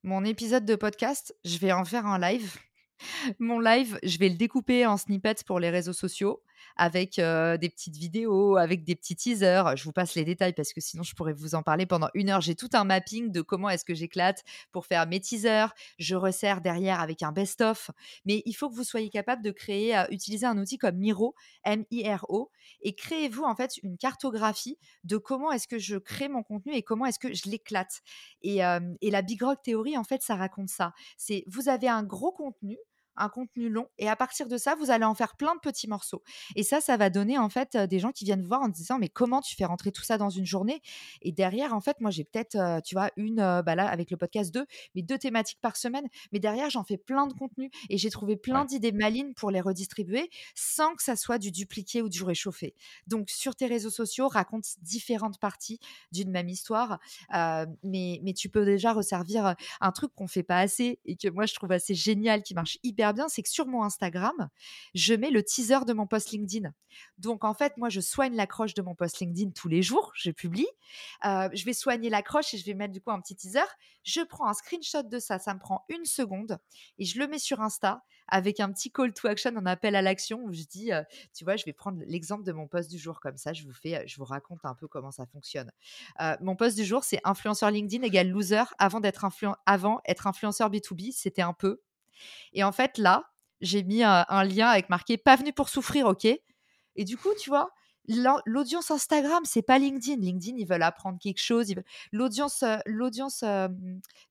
Mon épisode de podcast, je vais en faire un live. Mon live, je vais le découper en snippets pour les réseaux sociaux avec des petites vidéos, avec des petits teasers. Je vous passe les détails parce que sinon je pourrais vous en parler pendant une heure. J'ai tout un mapping de comment est-ce que j'éclate pour faire mes teasers. Je resserre derrière avec un best-of. Mais il faut que vous soyez capable de créer, utiliser un outil comme Miro, M-I-R-O, et créez-vous en fait une cartographie de comment est-ce que je crée mon contenu et comment est-ce que je l'éclate. Et, et la Big Rock Theory, en fait, ça raconte ça. C'est vous avez un gros contenu un contenu long et à partir de ça, vous allez en faire plein de petits morceaux. Et ça, ça va donner en fait des gens qui viennent voir en disant mais comment tu fais rentrer tout ça dans une journée? Et derrière, en fait, moi j'ai peut-être, tu vois, une, bah là avec le podcast 2, mais deux thématiques par semaine. Mais derrière, j'en fais plein de contenus et j'ai trouvé plein d'idées malines pour les redistribuer sans que ça soit du dupliqué ou du réchauffé. Donc sur tes réseaux sociaux, raconte différentes parties d'une même histoire, mais, mais tu peux déjà resservir un truc qu'on fait pas assez et que moi je trouve assez génial, qui marche hyper bien, c'est que sur mon Instagram, je mets le teaser de mon post LinkedIn. Donc en fait, moi, je soigne l'accroche de mon post LinkedIn tous les jours, je publie. Euh, je vais soigner l'accroche et je vais mettre du coup un petit teaser. Je prends un screenshot de ça, ça me prend une seconde et je le mets sur Insta avec un petit call to action, un appel à l'action où je dis, euh, tu vois, je vais prendre l'exemple de mon post du jour comme ça, je vous fais, je vous raconte un peu comment ça fonctionne. Euh, mon post du jour, c'est influenceur LinkedIn égale loser avant d'être avant être influenceur B2B, c'était un peu et en fait, là, j'ai mis un, lien avec marqué pas venu pour souffrir, ok Et du coup, tu vois, l'audience Instagram, c'est pas LinkedIn. LinkedIn, ils veulent apprendre quelque chose. L'audience, euh, euh,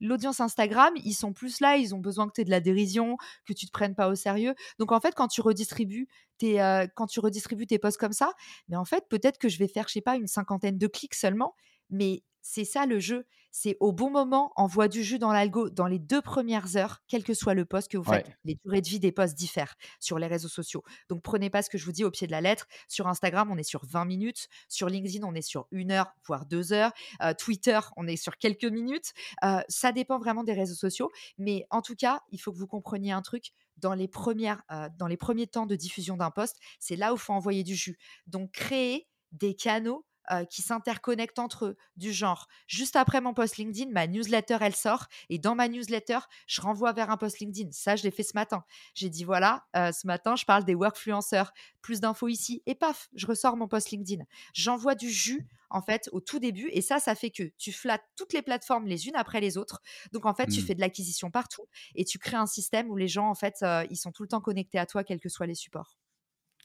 l'audience Instagram, ils sont plus là. Ils ont besoin que tu aies de la dérision, que tu te prennes pas au sérieux. Donc en fait, quand tu redistribues tes, euh, quand tu redistribues tes posts comme ça, mais en fait, peut-être que je vais faire, je sais pas, une cinquantaine de clics seulement. Mais c'est ça le jeu. C'est au bon moment, envoie du jus dans l'algo dans les deux premières heures, quel que soit le poste que vous faites. Les durées de vie des posts diffèrent sur les réseaux sociaux. Donc prenez pas ce que je vous dis au pied de la lettre. Sur Instagram, on est sur 20 minutes. Sur LinkedIn, on est sur une heure, voire deux heures. Euh, Twitter, on est sur quelques minutes. Euh, ça dépend vraiment des réseaux sociaux. Mais en tout cas, il faut que vous compreniez un truc dans les, premières, euh, dans les premiers temps de diffusion d'un poste, c'est là où il faut envoyer du jus. Donc, créer des canaux euh, qui s'interconnectent entre eux, du genre, juste après mon post LinkedIn, ma newsletter, elle sort, et dans ma newsletter, je renvoie vers un post LinkedIn. Ça, je l'ai fait ce matin. J'ai dit, voilà, euh, ce matin, je parle des workfluenceurs, plus d'infos ici, et paf, je ressors mon post LinkedIn. J'envoie du jus, en fait, au tout début, et ça, ça fait que tu flattes toutes les plateformes les unes après les autres. Donc, en fait, tu mmh. fais de l'acquisition partout, et tu crées un système où les gens, en fait, euh, ils sont tout le temps connectés à toi, quels que soient les supports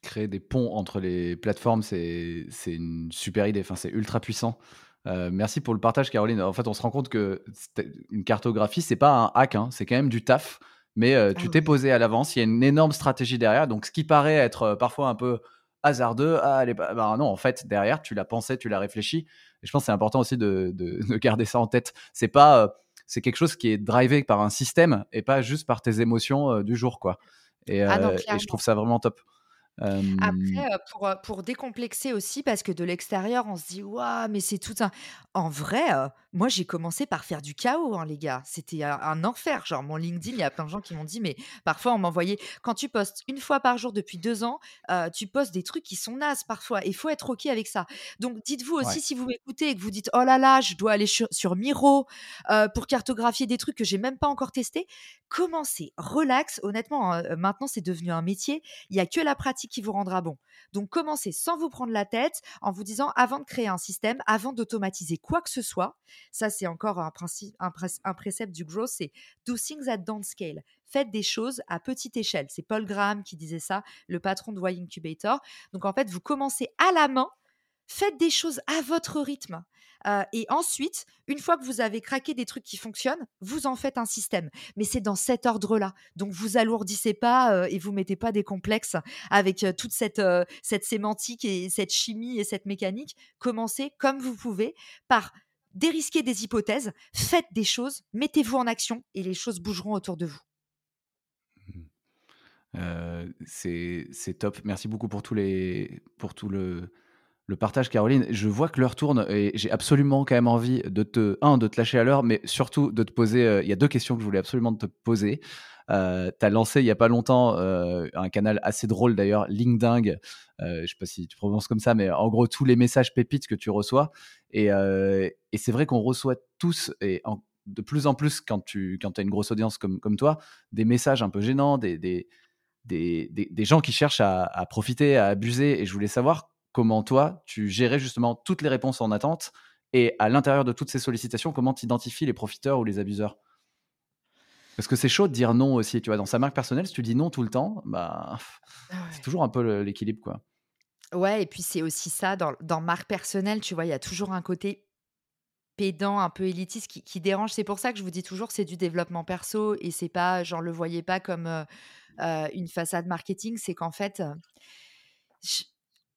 créer des ponts entre les plateformes, c'est une super idée. Enfin, c'est ultra puissant. Euh, merci pour le partage, Caroline. En fait, on se rend compte que une cartographie, c'est pas un hack, hein, c'est quand même du taf. Mais euh, tu ah t'es posé à l'avance. Il y a une énorme stratégie derrière. Donc, ce qui paraît être euh, parfois un peu hasardeux, ah, bah, non, en fait, derrière, tu l'as pensé, tu l'as réfléchi. Et je pense que c'est important aussi de, de, garder ça en tête. C'est pas, c'est quelque chose qui est drivé par un système et pas juste par tes émotions du jour, quoi. Et, ah et je trouve ça vraiment top. Après, pour, pour décomplexer aussi, parce que de l'extérieur, on se dit, waouh, mais c'est tout un. En vrai, moi, j'ai commencé par faire du chaos, hein, les gars. C'était un, enfer. Genre, mon LinkedIn, il y a plein de gens qui m'ont dit, mais parfois, on m'envoyait. Quand tu postes une fois par jour depuis deux ans, tu postes des trucs qui sont nazes parfois. Il faut être OK avec ça. Donc, dites-vous aussi, si vous m'écoutez et que vous dites, oh là là, je dois aller sur, Miro pour cartographier des trucs que j'ai même pas encore testés, commencez, relax. Honnêtement, hein, maintenant, c'est devenu un métier. Il y a que la pratique qui vous rendra bon. Donc commencez sans vous prendre la tête en vous disant avant de créer un système, avant d'automatiser quoi que ce soit, ça c'est encore un principe, un, précepte du growth, c'est do things at don't scale. Faites des choses à petite échelle. C'est Paul Graham qui disait ça, le patron de Y Incubator. Donc en fait, vous commencez à la main faites des choses à votre rythme. Et ensuite, une fois que vous avez craqué des trucs qui fonctionnent, vous en faites un système. Mais c'est dans cet ordre-là. Donc, vous alourdissez pas et vous mettez pas des complexes avec toute cette, cette sémantique et cette chimie et cette mécanique. Commencez comme vous pouvez par dérisquer des hypothèses, faites des choses, mettez-vous en action et les choses bougeront autour de vous. Mmh. c'est top. Merci beaucoup pour, tous les, pour tout le, le partage, Caroline. Je vois que l'heure tourne et j'ai absolument quand même envie de te, un, de te lâcher à l'heure, mais surtout de te poser. Euh, il y a deux questions que je voulais absolument te poser. Euh, tu as lancé il n'y a pas longtemps euh, un canal assez drôle d'ailleurs, LinkedIn. je ne sais pas si tu prononces comme ça, mais en gros, tous les messages pépites que tu reçois. Et, c'est vrai qu'on reçoit tous, et de plus en plus quand tu quand as une grosse audience comme, comme toi, des messages un peu gênants, des, des, des, des gens qui cherchent à profiter, à abuser. Et je voulais savoir comment toi, tu gérais justement toutes les réponses en attente et à l'intérieur de toutes ces sollicitations, comment tu identifies les profiteurs ou les abuseurs? Parce que c'est chaud de dire non aussi, tu vois, dans sa marque personnelle, si tu dis non tout le temps, bah, ah c'est toujours un peu l'équilibre, quoi. Ouais, et puis c'est aussi ça, dans, dans marque personnelle, tu vois, il y a toujours un côté pédant, un peu élitiste qui, dérange. C'est pour ça que je vous dis toujours, c'est du développement perso et c'est pas, genre, le voyez pas comme euh, euh, une façade marketing, c'est qu'en fait, euh,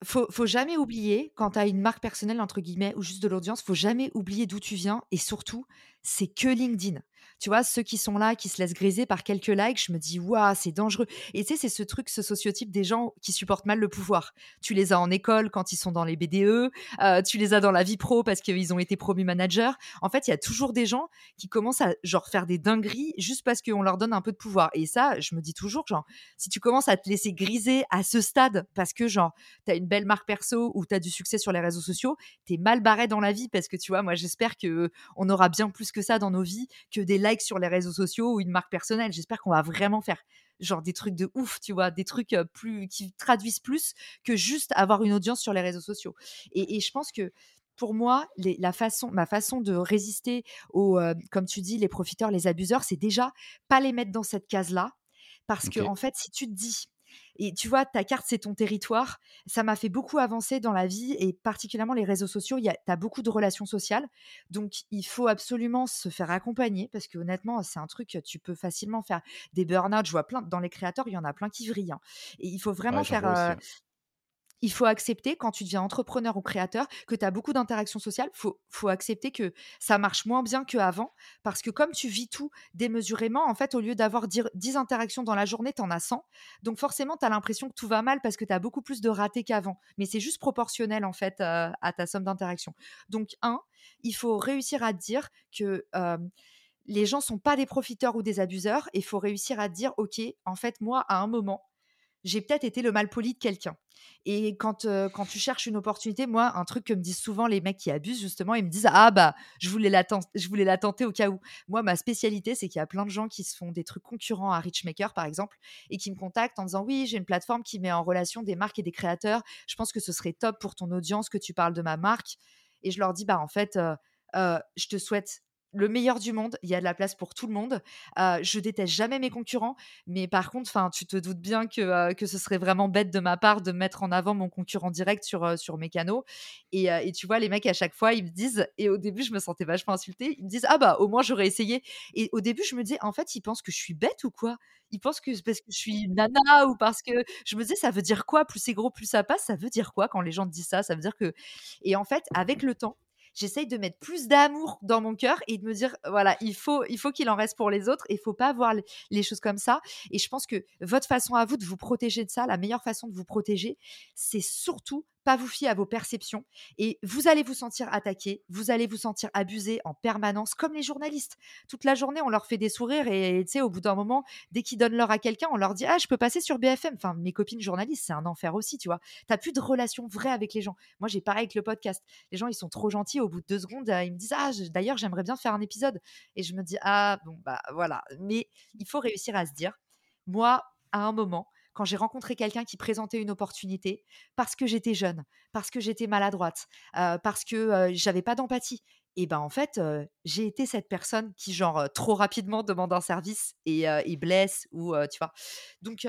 faut, faut jamais oublier, quand tu as une marque personnelle, entre guillemets, ou juste de l'audience, faut jamais oublier d'où tu viens. Et surtout, c'est que LinkedIn. Tu vois, ceux qui sont là, qui se laissent griser par quelques likes, je me dis, waouh, c'est dangereux. Et tu sais, c'est ce truc, ce sociotype des gens qui supportent mal le pouvoir. Tu les as en école quand ils sont dans les BDE, euh, tu les as dans la vie pro parce qu'ils ont été promus managers. En fait, il y a toujours des gens qui commencent à genre faire des dingueries juste parce qu'on leur donne un peu de pouvoir. Et ça, je me dis toujours, genre, si tu commences à te laisser griser à ce stade parce que, genre, tu as une belle marque perso ou tu as du succès sur les réseaux sociaux, tu es mal barré dans la vie parce que, tu vois, moi, j'espère que on aura bien plus que ça dans nos vies que des likes sur les réseaux sociaux ou une marque personnelle. J'espère qu'on va vraiment faire genre des trucs de ouf, tu vois, des trucs plus qui traduisent plus que juste avoir une audience sur les réseaux sociaux. Et, je pense que pour moi, la façon, ma façon de résister aux, comme tu dis, les profiteurs, les abuseurs, c'est déjà pas les mettre dans cette case-là. Parce que, en fait, si tu te dis, et tu vois, ta carte, c'est ton territoire. Ça m'a fait beaucoup avancer dans la vie et particulièrement les réseaux sociaux. Tu as beaucoup de relations sociales. Donc, il faut absolument se faire accompagner parce que honnêtement, c'est un truc, tu peux facilement faire des burn-out. Je vois plein, dans les créateurs, il y en a plein qui vrillent. Hein. Et il faut vraiment faire il faut accepter quand tu deviens entrepreneur ou créateur que tu as beaucoup d'interactions sociales. Il faut, accepter que ça marche moins bien qu'avant parce que comme tu vis tout démesurément, en fait, au lieu d'avoir 10 interactions dans la journée, tu en as 100. Donc forcément, tu as l'impression que tout va mal parce que tu as beaucoup plus de ratés qu'avant. Mais c'est juste proportionnel en fait euh, à ta somme d'interactions. Donc, un, il faut réussir à dire que... Euh, les gens sont pas des profiteurs ou des abuseurs il faut réussir à dire ok en fait moi à un moment j'ai peut-être été le mal poli de quelqu'un. Et quand, euh, quand tu cherches une opportunité, moi, un truc que me disent souvent les mecs qui abusent, justement, ils me disent Ah, bah, je voulais la, je voulais la tenter au cas où. Moi, ma spécialité, c'est qu'il y a plein de gens qui se font des trucs concurrents à Richmaker, par exemple, et qui me contactent en disant Oui, j'ai une plateforme qui met en relation des marques et des créateurs. Je pense que ce serait top pour ton audience que tu parles de ma marque. Et je leur dis Bah, en fait, euh, euh, je te souhaite le meilleur du monde. Il y a de la place pour tout le monde. Euh, je déteste jamais mes concurrents, mais par contre, tu te doutes bien que, euh, que ce serait vraiment bête de ma part de mettre en avant mon concurrent direct sur, euh, sur mes canaux. Et, tu vois, les mecs à chaque fois, ils me disent, et au début, je me sentais vachement insultée. Ils me disent, ah bah, au moins j'aurais essayé. Et au début, je me dis, en fait, ils pensent que je suis bête ou quoi? Ils pensent que parce que je suis nana ou parce que je me disais, ça veut dire quoi? Plus c'est gros, plus ça passe. Ça veut dire quoi quand les gens te disent ça? Ça veut dire que. Et en fait, avec le temps j'essaye de mettre plus d'amour dans mon cœur et de me dire voilà, il faut il faut qu'il en reste pour les autres il faut pas voir les choses comme ça. Et je pense que votre façon à vous de vous protéger de ça, la meilleure façon de vous protéger, c'est surtout pas vous fier à vos perceptions et vous allez vous sentir attaqué, vous allez vous sentir abusé en permanence, comme les journalistes. Toute la journée, on leur fait des sourires et tu sais, au bout d'un moment, dès qu'ils donnent l'heure à quelqu'un, on leur dit Ah, je peux passer sur BFM. Enfin, mes copines journalistes, c'est un enfer aussi, tu vois. T'as plus de relation vraie avec les gens. Moi, j'ai pareil avec le podcast. Les gens, ils sont trop gentils. Au bout de deux secondes, ils me disent Ah, d'ailleurs, j'aimerais bien faire un épisode. Et je me dis Ah, bon, bah voilà. Mais il faut réussir à se dire Moi, à un moment, quand j'ai rencontré quelqu'un qui présentait une opportunité parce que j'étais jeune, parce que j'étais maladroite, parce que j'avais pas d'empathie. Et ben en fait, j'ai été cette personne qui genre trop rapidement demande un service et, et blesse ou tu vois. Donc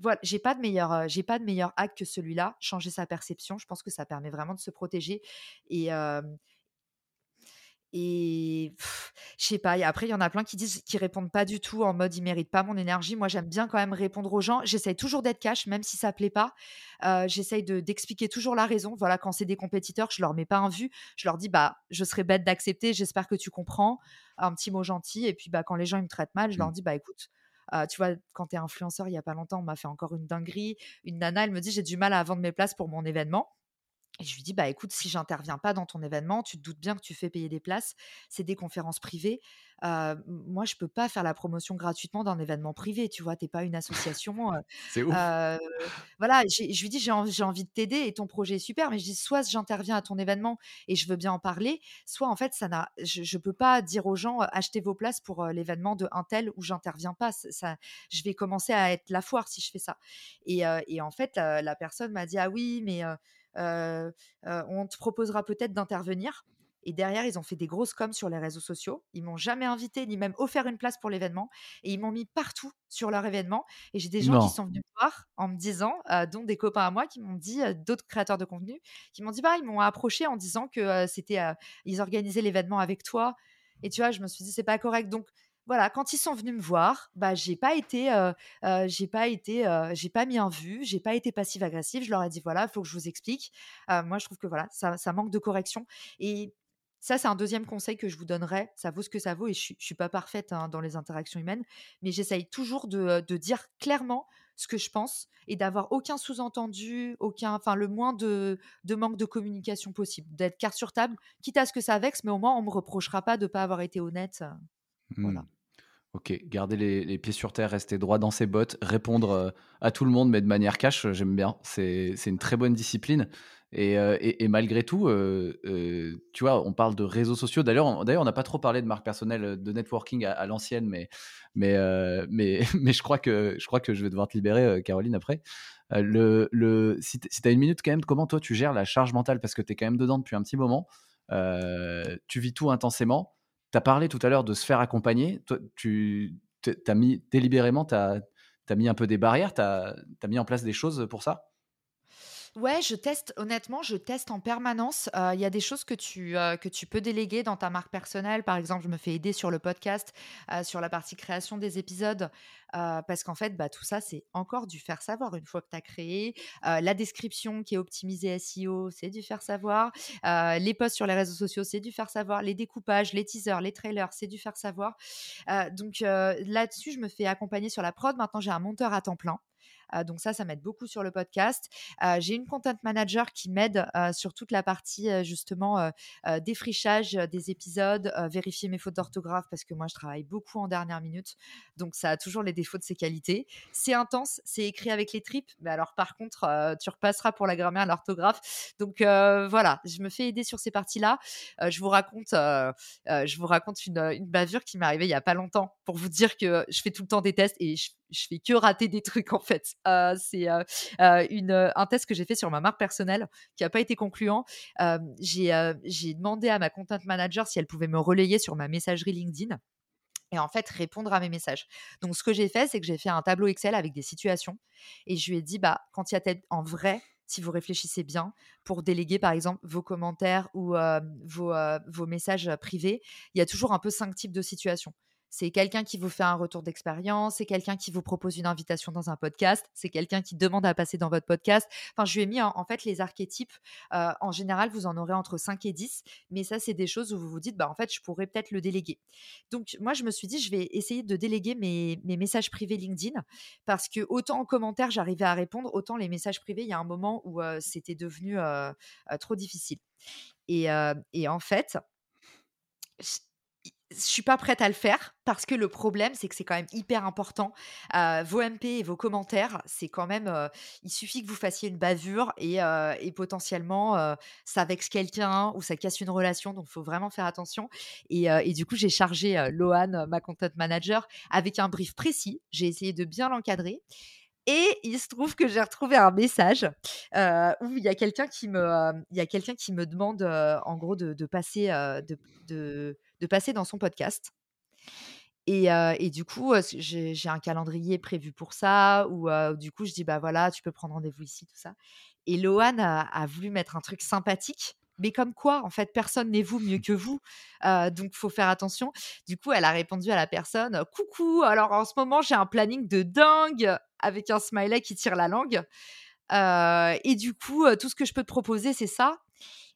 voilà, j'ai pas de meilleur, j'ai pas de meilleur hack que celui-là, changer sa perception. Je pense que ça permet vraiment de se protéger et et je sais pas et après il y en a plein qui disent qui répondent pas du tout en mode: «Ils méritent pas mon énergie». Moi, j'aime bien quand même répondre aux gens. J'essaye toujours d'être cash, même si ça plaît pas. Heu, j'essaye de d'expliquer toujours la raison. Voilà, quand c'est des compétiteurs, je leur mets pas un vu. Je leur dis: «Bah, je serais bête d'accepter, j'espère que tu comprends». Un petit mot gentil et puis, bah, quand les gens ils me traitent mal, je leur Mmh. dis: «Bah, écoute, heu, tu vois, quand tu es influenceur, il y a pas longtemps, on m'a fait encore une dinguerie. Une nana, elle me dit: «J'ai du mal à vendre mes places pour mon événement». Et je lui dis: «Bah, écoute, si j'interviens pas dans ton événement, tu te doutes bien que tu fais payer des places. C'est des conférences privées. Heu, m moi, je peux pas faire la promotion gratuitement d'un événement privé, tu vois? Tu es pas une association, heu C'est ouf. heu, voilà». Je lui dis: «J'ai env j'ai envie de t'aider et ton projet est super». Mais je dis: «Soit j'interviens à ton événement et je veux bien en parler, soit en fait ça n'a je je peux pas dire aux gens, "Achetez vos places pour, l'événement de untel où j'interviens pas". Ça je vais commencer à être la foire si je fais ça». Et et en fait, la personne m'a dit: «Ah oui, mais on te proposera peut-être d'intervenir». Et derrière, ils ont fait des grosses coms sur les réseaux sociaux. Ils m'ont jamais invitée ni même offert une place pour l'événement et ils m'ont mis partout sur leur événement et j'ai des gens qui sont venus me voir en me disant, dont des copains à moi qui m'ont dit, d'autres créateurs de contenu, qui m'ont dit: «Bah, ils m'ont approché en disant que, c'était, ils organisaient l'événement avec toi» et tu vois? Je me suis dit: «C'est pas correct». Donc voilà, quand ils sont venus me voir, bah, j'ai pas été, heu heu, j'ai pas été, heu, j'ai pas mis un vu, j'ai pas été passive agressive. Je leur ai dit: «Voilà, il faut que je vous explique». Heu, moi, je trouve que voilà, ça ça manque de correction et ça, c'est un deuxième conseil que je vous donnerais. Ça vaut ce que ça vaut et je je suis pas parfaite, hein, dans les interactions humaines, mais j'essaye toujours de, dire clairement ce que je pense et d'avoir aucun sous-entendu, aucun enfin, le moins de manque de communication possible. D'être carte sur table, quitte à ce que ça vexe, mais au moins on me reprochera pas de pas avoir été honnête, heu, Mmh. voilà. OK, garder les pieds sur terre, rester droit dans ses bottes, répondre, heu, à tout le monde, mais de manière cash, heu, j'aime bien. C'est une très bonne discipline et et malgré tout, tu vois, on parle de réseaux sociaux. D'ailleurs on n'a pas trop parlé de marque personnelle, de networking à l'ancienne, mais mais mais mais je crois que je crois que je vais devoir te libérer, Caroline, après. Le le si tu as 1 minute quand même, comment toi tu gères la charge mentale? Parce que tu es quand même dedans depuis un petit moment. Tu vis tout intensément. Tu as parlé tout à l'heure de se faire accompagner. Toi, tu as mis délibérément, tu as mis un peu des barrières, tu as mis en place des choses, pour ça? Ouais, je teste, honnêtement, je teste en permanence. Heu, il y a des choses que tu, heu, que tu peux déléguer dans ta marque personnelle. Par exemple, je me fais aider sur le podcast, heu, sur la partie création des épisodes, parce qu'en fait, bah, tout ça, c'est encore du faire savoir une fois que tu as créé. La description qui est optimisée SEO, c'est du faire savoir. Les posts sur les réseaux sociaux, c'est du faire savoir. Les découpages, les teasers, les trailers, c'est du faire savoir. Donc là-dessus, je me fais accompagner sur la prod. Maintenant, j'ai un monteur à temps plein. Heu, donc ça, ça m'aide beaucoup sur le podcast. Heu, j'ai une content manager qui m'aide, heu, sur toute la partie, justement, défrichage, des épisodes, vérifier mes fautes d'orthographe parce que moi, je travaille beaucoup en dernière minute, donc ça a toujours les défauts de ses qualités. C'est intense, c'est écrit avec les tripes, mais alors par contre, tu repasseras pour la grammaire, l'orthographe. Donc voilà, je me fais aider sur ces parties-là. Je vous raconte, je vous raconte une, une bavure qui m'est arrivée il y a pas longtemps pour vous dire que je fais tout le temps des tests et je je fais que rater des trucs en fait. Heu, c'est, une, heu, un test que j'ai fait sur ma marque personnelle qui a pas été concluant. J'ai, demandé à ma content manager si elle pouvait me relayer sur ma messagerie LinkedIn et en fait répondre à mes messages. Donc ce que j'ai fait, c'est que j'ai fait un tableau Excel avec des situations et je lui ai dit: «Bah, quand il y a tel» en vrai, si vous réfléchissez bien, pour déléguer par exemple vos commentaires ou vos, messages, privés, il y a toujours un peu 5 types de situations. C'est quelqu'un qui vous fait un retour d'expérience, c'est quelqu'un qui vous propose une invitation dans un podcast, c'est quelqu'un qui demande à passer dans votre podcast. Enfin, je lui ai mis en fait les archétypes. Heu, en général, vous en aurez entre 5 et 10, mais ça, c'est des choses où vous vous dites: «Bah, en fait, je pourrais peut-être le déléguer». Donc moi, je me suis dit: «Je vais essayer de déléguer mes mes messages privés LinkedIn» parce que autant en commentaire, j'arrivais à répondre, autant les messages privés, il y a un moment où, heu, c'était devenu, heu, trop difficile et et en fait je suis pas prête à le faire parce que le problème, c'est que c'est quand même hyper important. Heu, vos MP et vos commentaires, c'est quand même, heu, il suffit que vous fassiez une bavure et heu et potentiellement, ça vexe quelqu'un ou ça casse une relation, donc faut vraiment faire attention et et du coup, j'ai chargé, Loane, ma content manager, avec un brief précis. J'ai essayé de bien l'encadrer et il se trouve que j'ai retrouvé un message, où il y a quelqu'un qui me, il y a quelqu'un qui me demande, en gros de passer, de de passer dans son podcast Et, et du coup, j'ai un calendrier prévu pour ça, où du coup, je dis, bah voilà, tu peux prendre rendez-vous ici, tout ça. Et Loane a, voulu mettre un truc sympathique mais comme quoi, en fait, personne n'est vous mieux que vous. Donc, donc, faut faire attention. Du coup, elle a répondu à la personne Coucou, alors en ce moment, j'ai un planning de dingue avec un smiley qui tire la langue. et du coup, tout ce que je peux te proposer, c'est ça.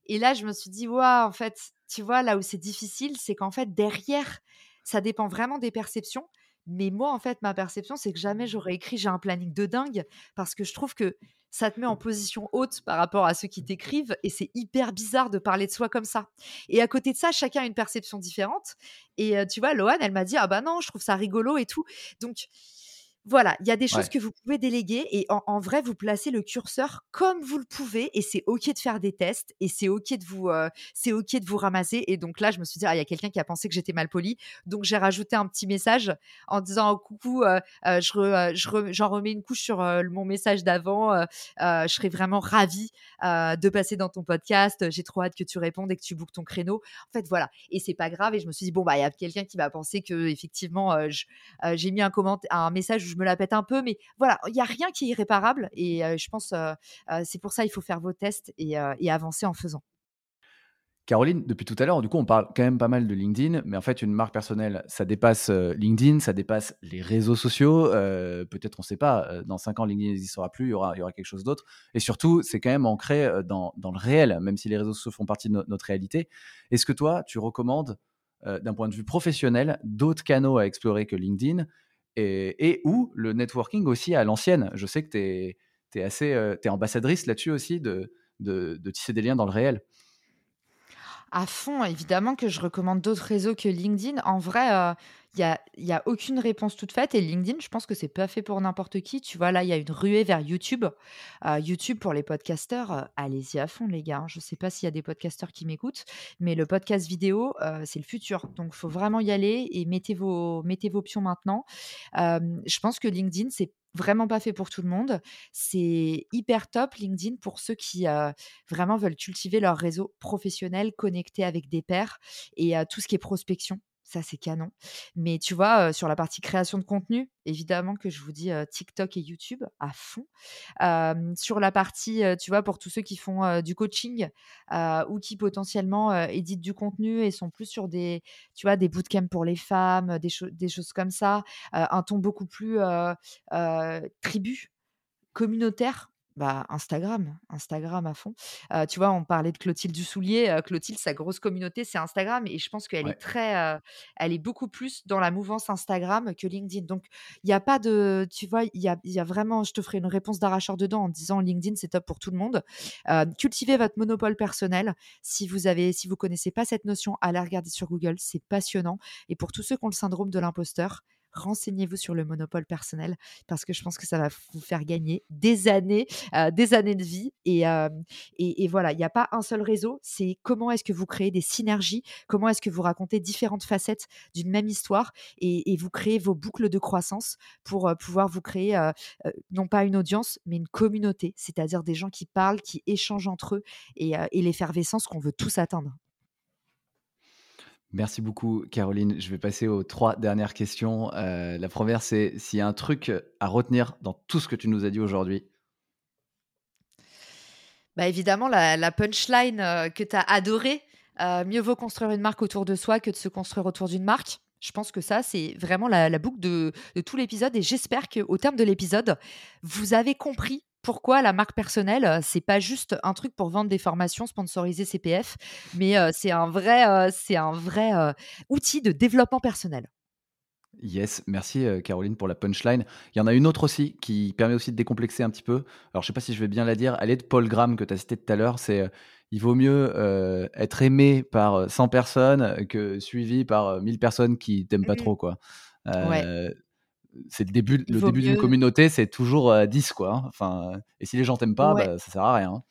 Et là, je me suis dit Waouh, en fait, tu vois, là où c'est difficile, c'est qu'en fait, derrière, ça dépend vraiment des perceptions. Mais moi, en fait, ma perception, c'est que jamais j'aurais écrit j'ai un planning de dingue parce que je trouve que ça te met en position haute par rapport à ceux qui t'écrivent et c'est hyper bizarre de parler de soi comme ça. Et à côté de ça, chacun a une perception différente. Et tu vois, Loane, elle m'a dit ah bah non, je trouve ça rigolo et tout. Donc voilà, il y a des choses que vous pouvez déléguer et en, vrai, vous placez le curseur comme vous le pouvez et c'est ok de faire des tests et c'est ok de vous, euh, c'est ok de vous ramasser. Et donc là, je me suis dit, ah, il y a quelqu'un qui a pensé que j'étais mal poli, donc j'ai rajouté un petit message en disant coucou, euh, euh, je j'en remets une couche sur mon message d'avant. je serais vraiment ravie de passer dans ton podcast. J'ai trop hâte que tu répondes et que tu bookes ton créneau. En fait, voilà. Et c'est pas grave. Et je me suis dit bon bah il y a quelqu'un qui va penser que effectivement j'ai mis un un message je me la pète un peu, mais voilà, il n'y a rien qui est irréparable. Et je pense c'est pour ça il faut faire vos tests et, avancer en faisant. Caroline, depuis tout à l'heure, du coup, on parle quand même pas mal de LinkedIn, mais en fait, une marque personnelle, ça dépasse LinkedIn, ça dépasse les réseaux sociaux. Peut-être, on ne sait pas, dans cinq ans, LinkedIn n'existera plus, il y aura, quelque chose d'autre. Et surtout, c'est quand même ancré dans, dans, le réel, même si les réseaux sociaux font partie de notre réalité. Est-ce que toi, tu recommandes, d'un point de vue professionnel, d'autres canaux à explorer que LinkedIn? Et, ou le networking aussi à l'ancienne. Je sais que tu es, assez es ambassadrice là-dessus aussi de, de, de, tisser des liens dans le réel. À fond, évidemment que je recommande d'autres réseaux que LinkedIn. En vrai, il n'y a, aucune réponse toute faite. Et LinkedIn, je pense que c'est pas fait pour n'importe qui. Tu vois, là, il y a une ruée vers YouTube. YouTube, pour les podcasteurs, allez-y à fond, les gars. Hein. Je sais pas s'il y a des podcasteurs qui m'écoutent, mais le podcast vidéo, c'est le futur. Donc, faut vraiment y aller et mettez vos, mettez vos pions maintenant. je pense que LinkedIn, c'est vraiment pas fait pour tout le monde. C'est hyper top LinkedIn pour ceux qui vraiment veulent cultiver leur réseau professionnel, connecté avec des pairs et tout ce qui est prospection ça c'est canon. Mais tu vois, sur la partie création de contenu, évidemment que je vous dis TikTok et YouTube à fond. sur la partie, tu vois, pour tous ceux qui font du coaching ou qui potentiellement éditent du contenu et sont plus sur des, tu vois, des bootcamps pour les femmes, des, des choses comme ça, un ton beaucoup plus tribu communautaire bah, Instagram, Instagram à fond. tu vois, on parlait de Clotilde Dussoulier. Clotilde, sa grosse communauté, c'est Instagram et je pense qu'elle est très, elle est beaucoup plus dans la mouvance Instagram que LinkedIn. Donc, il y a pas de, tu vois, il y a, y a vraiment, je te ferai une réponse d'arracheur dedans en disant LinkedIn, c'est top pour tout le monde. cultivez votre monopole personnel. Si vous avez, si vous connaissez pas cette notion, allez regarder sur Google, c'est passionnant. Et pour tous ceux qui ont le syndrome de l'imposteur, renseignez-vous sur le monopole personnel parce que je pense que ça va vous faire gagner des années, des années de vie. Et, voilà, il n'y a pas un seul réseau, c'est comment est-ce que vous créez des synergies, comment est-ce que vous racontez différentes facettes d'une même histoire et, vous créez vos boucles de croissance pour pouvoir vous créer non pas une audience, mais une communauté, c'est-à-dire des gens qui parlent, qui échangent entre eux et, et l'effervescence qu'on veut tous atteindre. Merci beaucoup, Caroline. Je vais passer aux trois dernières questions. Euh, la première, c'est s'il y a un truc à retenir dans tout ce que tu nous as dit aujourd'hui. Bah évidemment, la, punchline euh, que tu as adorée. Euh, mieux vaut construire une marque autour de soi que de se construire autour d'une marque. Je pense que ça, c'est vraiment la, boucle de, de tout l'épisode. Et j'espère qu'au terme de l'épisode, vous avez compris pourquoi la marque personnelle, c'est pas juste un truc pour vendre des formations sponsorisées CPF, mais c'est un vrai, c'est un vrai outil de développement personnel. Yes, merci Caroline pour la punchline. Il y en a une autre aussi qui permet aussi de décomplexer un petit peu. Alors je sais pas si je vais bien la dire. Elle est de Paul Graham que tu as cité tout à l'heure. C'est il vaut mieux être aimé par 100 personnes que suivi par 1000 personnes qui t'aiment pas mmh trop quoi. Ouais c'est le début, le début d'une communauté, c'est toujours 10 quoi. Hein. Enfin, et si les gens t'aiment pas, bah, ça sert à rien.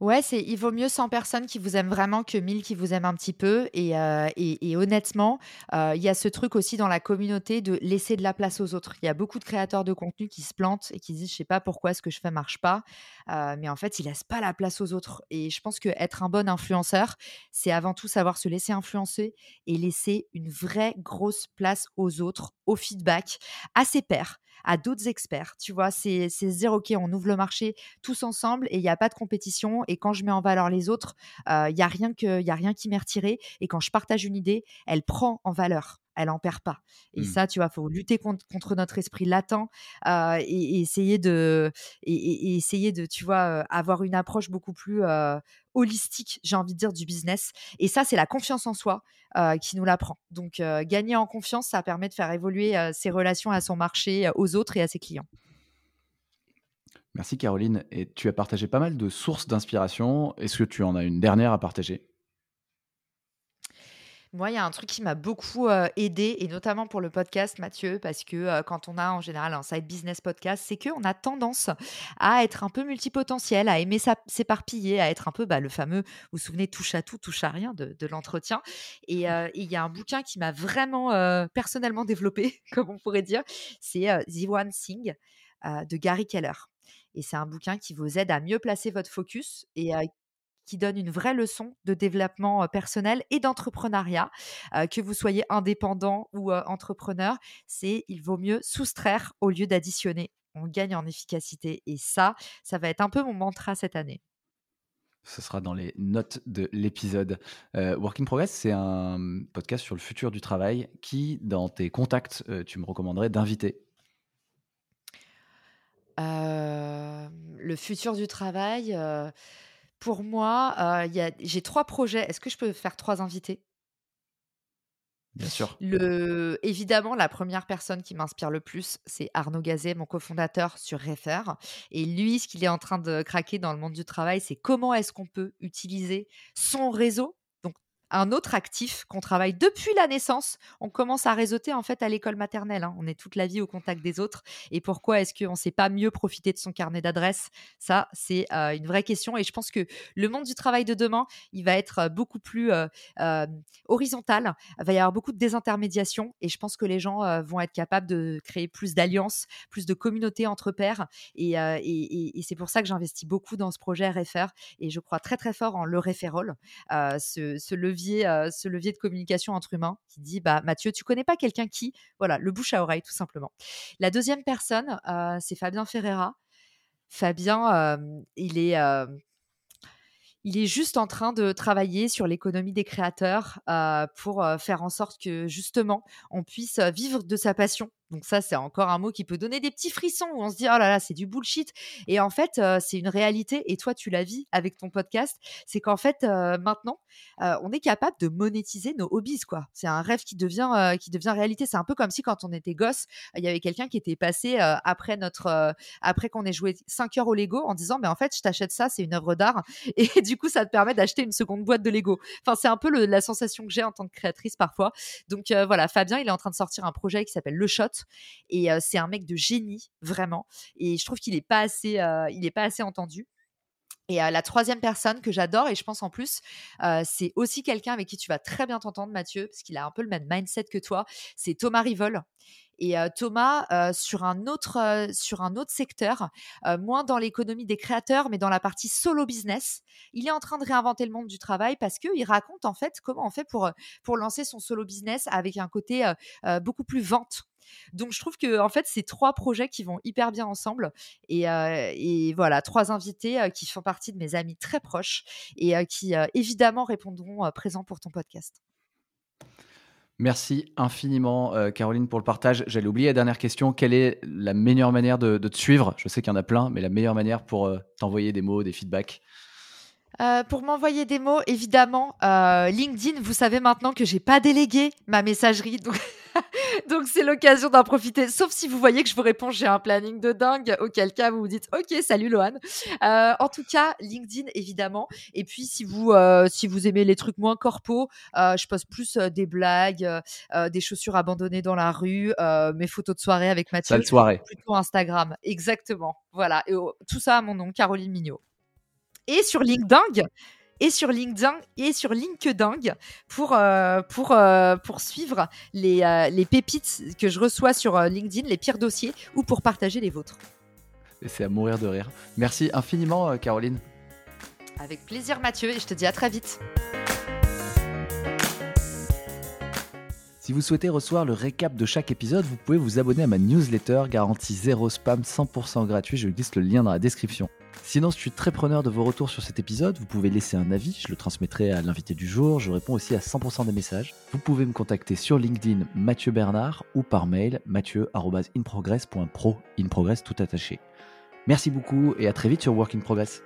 Ouais, c'est il vaut mieux 100 personnes qui vous aiment vraiment que 1000 qui vous aiment un petit peu. Et et honnêtement, heu, il y a ce truc aussi dans la communauté de laisser de la place aux autres. Il y a beaucoup de créateurs de contenu qui se plantent et qui disent: «Je sais pas pourquoi ce que je fais marche pas», heu, mais en fait, ils laissent pas la place aux autres. Et je pense qu'être un bon influenceur, c'est avant tout savoir se laisser influencer et laisser une vraie grosse place aux autres, au feedback, à ses pairs, à d'autres experts, tu vois? C'est se dire: «OK, on ouvre le marché tous ensemble et il y a pas de compétition et quand je mets en valeur les autres, il y a rien que a rien qui m'est retiré et quand je partage une idée, elle prend en valeur. Elle en perd pas. Et Mmh. ça, tu vois, faut lutter contre, contre notre esprit latent euh, et, et essayer de et, essayer de, tu vois, avoir une approche beaucoup plus euh, holistique, j'ai envie de dire, du business. Et ça, c'est la confiance en soi euh, qui nous l'apprend. Donc, gagner en confiance, ça permet de faire évoluer ses relations à son marché, aux autres et à ses clients. Merci Caroline. Et tu as partagé pas mal de sources d'inspiration. Est-ce que tu en as une dernière à partager? Moi, il y a un truc qui m'a beaucoup, heu, aidée et notamment pour le podcast, Mathieu, parce que, heu, quand on a en général un side business podcast, c'est qu'on a tendance à être un peu multipotentiel, à aimer s'éparpiller, à être un peu, bah, le fameux, vous vous souvenez, touche à tout, touche à rien de de l'entretien. Et heu, et il y a un bouquin qui m'a vraiment, personnellement développé, comme on pourrait dire, c'est, The One Thing, de Gary Keller. Et c'est un bouquin qui vous aide à mieux placer votre focus et qui donne une vraie leçon de développement personnel et d'entrepreneuriat, euh, que vous soyez indépendant ou euh, entrepreneur, c'est il vaut mieux soustraire au lieu d'additionner. On gagne en efficacité et ça, ça va être un peu mon mantra cette année. Ce sera dans les notes de l'épisode. Euh, Work in Progress, c'est un podcast sur le futur du travail. Qui, dans tes contacts, tu me recommanderais d'inviter Euh, le futur du travail, euh, pour moi, euh, il y a- j'ai trois projets. Est-ce que je peux faire trois invités? Bien sûr. Le évidemment, la première personne qui m'inspire le plus, c'est Arnaud Gazet, mon cofondateur sur Refer et lui, ce qu'il est en train de craquer dans le monde du travail, c'est comment est-ce qu'on peut utiliser son réseau, un autre actif qu'on travaille depuis la naissance. On commence à réseauter en fait à l'école maternelle, hein. On est toute la vie au contact des autres et pourquoi est-ce qu'on ne sait pas mieux profiter de son carnet d'adresses? Ça, c'est, une vraie question et je pense que le monde du travail de demain, il va être, beaucoup plus, horizontal il va y avoir beaucoup de désintermédiation et je pense que les gens vont être capables de créer plus d'alliances, plus de communautés entre pairs. Et, c'est pour ça que j'investis beaucoup dans ce projet RFR et je crois très très fort en le référol, ce, levier, ce levier de communication entre humains qui dit bah, Mathieu, tu connais pas quelqu'un qui, voilà, le bouche à oreille tout simplement. La deuxième personne, c'est Fabien Ferreira. Fabien, il est il est juste en train de travailler sur l'économie des créateurs pour faire en sorte que justement on puisse vivre de sa passion donc ça, c'est encore un mot qui peut donner des petits frissons où on se dit oh là là, c'est du bullshit. Et en fait, c'est une réalité. Et toi, tu la vis avec ton podcast. C'est qu'en fait, maintenant, on est capable de monétiser nos hobbies, quoi. C'est un rêve qui devient qui réalité. C'est un peu comme si quand on était gosse, il y avait quelqu'un qui était passé après notre après qu'on ait joué 5 heures au Lego en disant mais en fait, je t'achète ça, c'est une œuvre d'art. Et du coup, ça te permet d'acheter une seconde boîte de Lego. Enfin, c'est un peu la sensation que j'ai en tant que créatrice parfois. Donc voilà, Fabien, il est en train de sortir un projet qui s'appelle Le Shot et c'est un mec de génie, vraiment. Et je trouve qu'il n'est pas, assez, il est pas assez entendu. Et la troisième personne que j'adore, et je pense en plus, c'est aussi quelqu'un avec qui tu vas très bien t'entendre, Mathieu, parce qu'il a un peu le même mindset que toi, c'est Thomas Rivol. Et Thomas, sur, un autre, sur un autre secteur, moins dans l'économie des créateurs, mais dans la partie solo business, il est en train de réinventer le monde du travail parce qu'il raconte en fait comment on fait pour, pour lancer son solo business avec un côté beaucoup plus vente. Donc je trouve que en fait c'est trois projets qui vont hyper bien ensemble et, euh, et voilà trois invités euh, qui font partie de mes amis très proches et euh, qui évidemment répondront présents pour ton podcast. Merci infiniment, euh, Caroline, pour le partage. J'allais oublier la dernière question. Quelle est la meilleure manière de, de te suivre? Je sais qu'il y en a plein, mais la meilleure manière pour euh, t'envoyer des mots, des feedbacks? Euh, pour m'envoyer des mots, évidemment, LinkedIn, vous savez maintenant que j'ai pas délégué ma messagerie, donc donc c'est l'occasion d'en profiter. Sauf si vous voyez que je vous réponds, j'ai un planning de dingue, auquel cas vous vous dites, ok, salut Lohan. Euh, en tout cas, LinkedIn évidemment. Et puis si vous euh, si vous aimez les trucs moins corpo, euh, je poste plus des blagues, des chaussures abandonnées dans la rue, mes photos de soirée avec Mathieu. Sale soirée. Plutôt Instagram, exactement. Voilà. Et tout ça à mon nom, Caroline Mignot. et sur LinkedIn et sur LinkedIn et sur LinkedIn pour, euh, pour, euh, pour suivre les, euh, les pépites que je reçois sur LinkedIn, les pires dossiers, ou pour partager les vôtres. C'est à mourir de rire. Merci infiniment, Caroline. Avec plaisir, Mathieu, et je te dis à très vite. Si vous souhaitez recevoir le récap de chaque épisode, vous pouvez vous abonner à ma newsletter garantie zéro spam 100% gratuit. Je glisse le lien dans la description. Sinon, je suis très preneur de vos retours sur cet épisode. Vous pouvez laisser un avis, je le transmettrai à l'invité du jour. Je réponds aussi à 100% des messages. Vous pouvez me contacter sur LinkedIn Mathieu Bernard ou par mail mathieu.inprogress.pro, in progress tout attaché. Merci beaucoup et à très vite sur Work in Progress.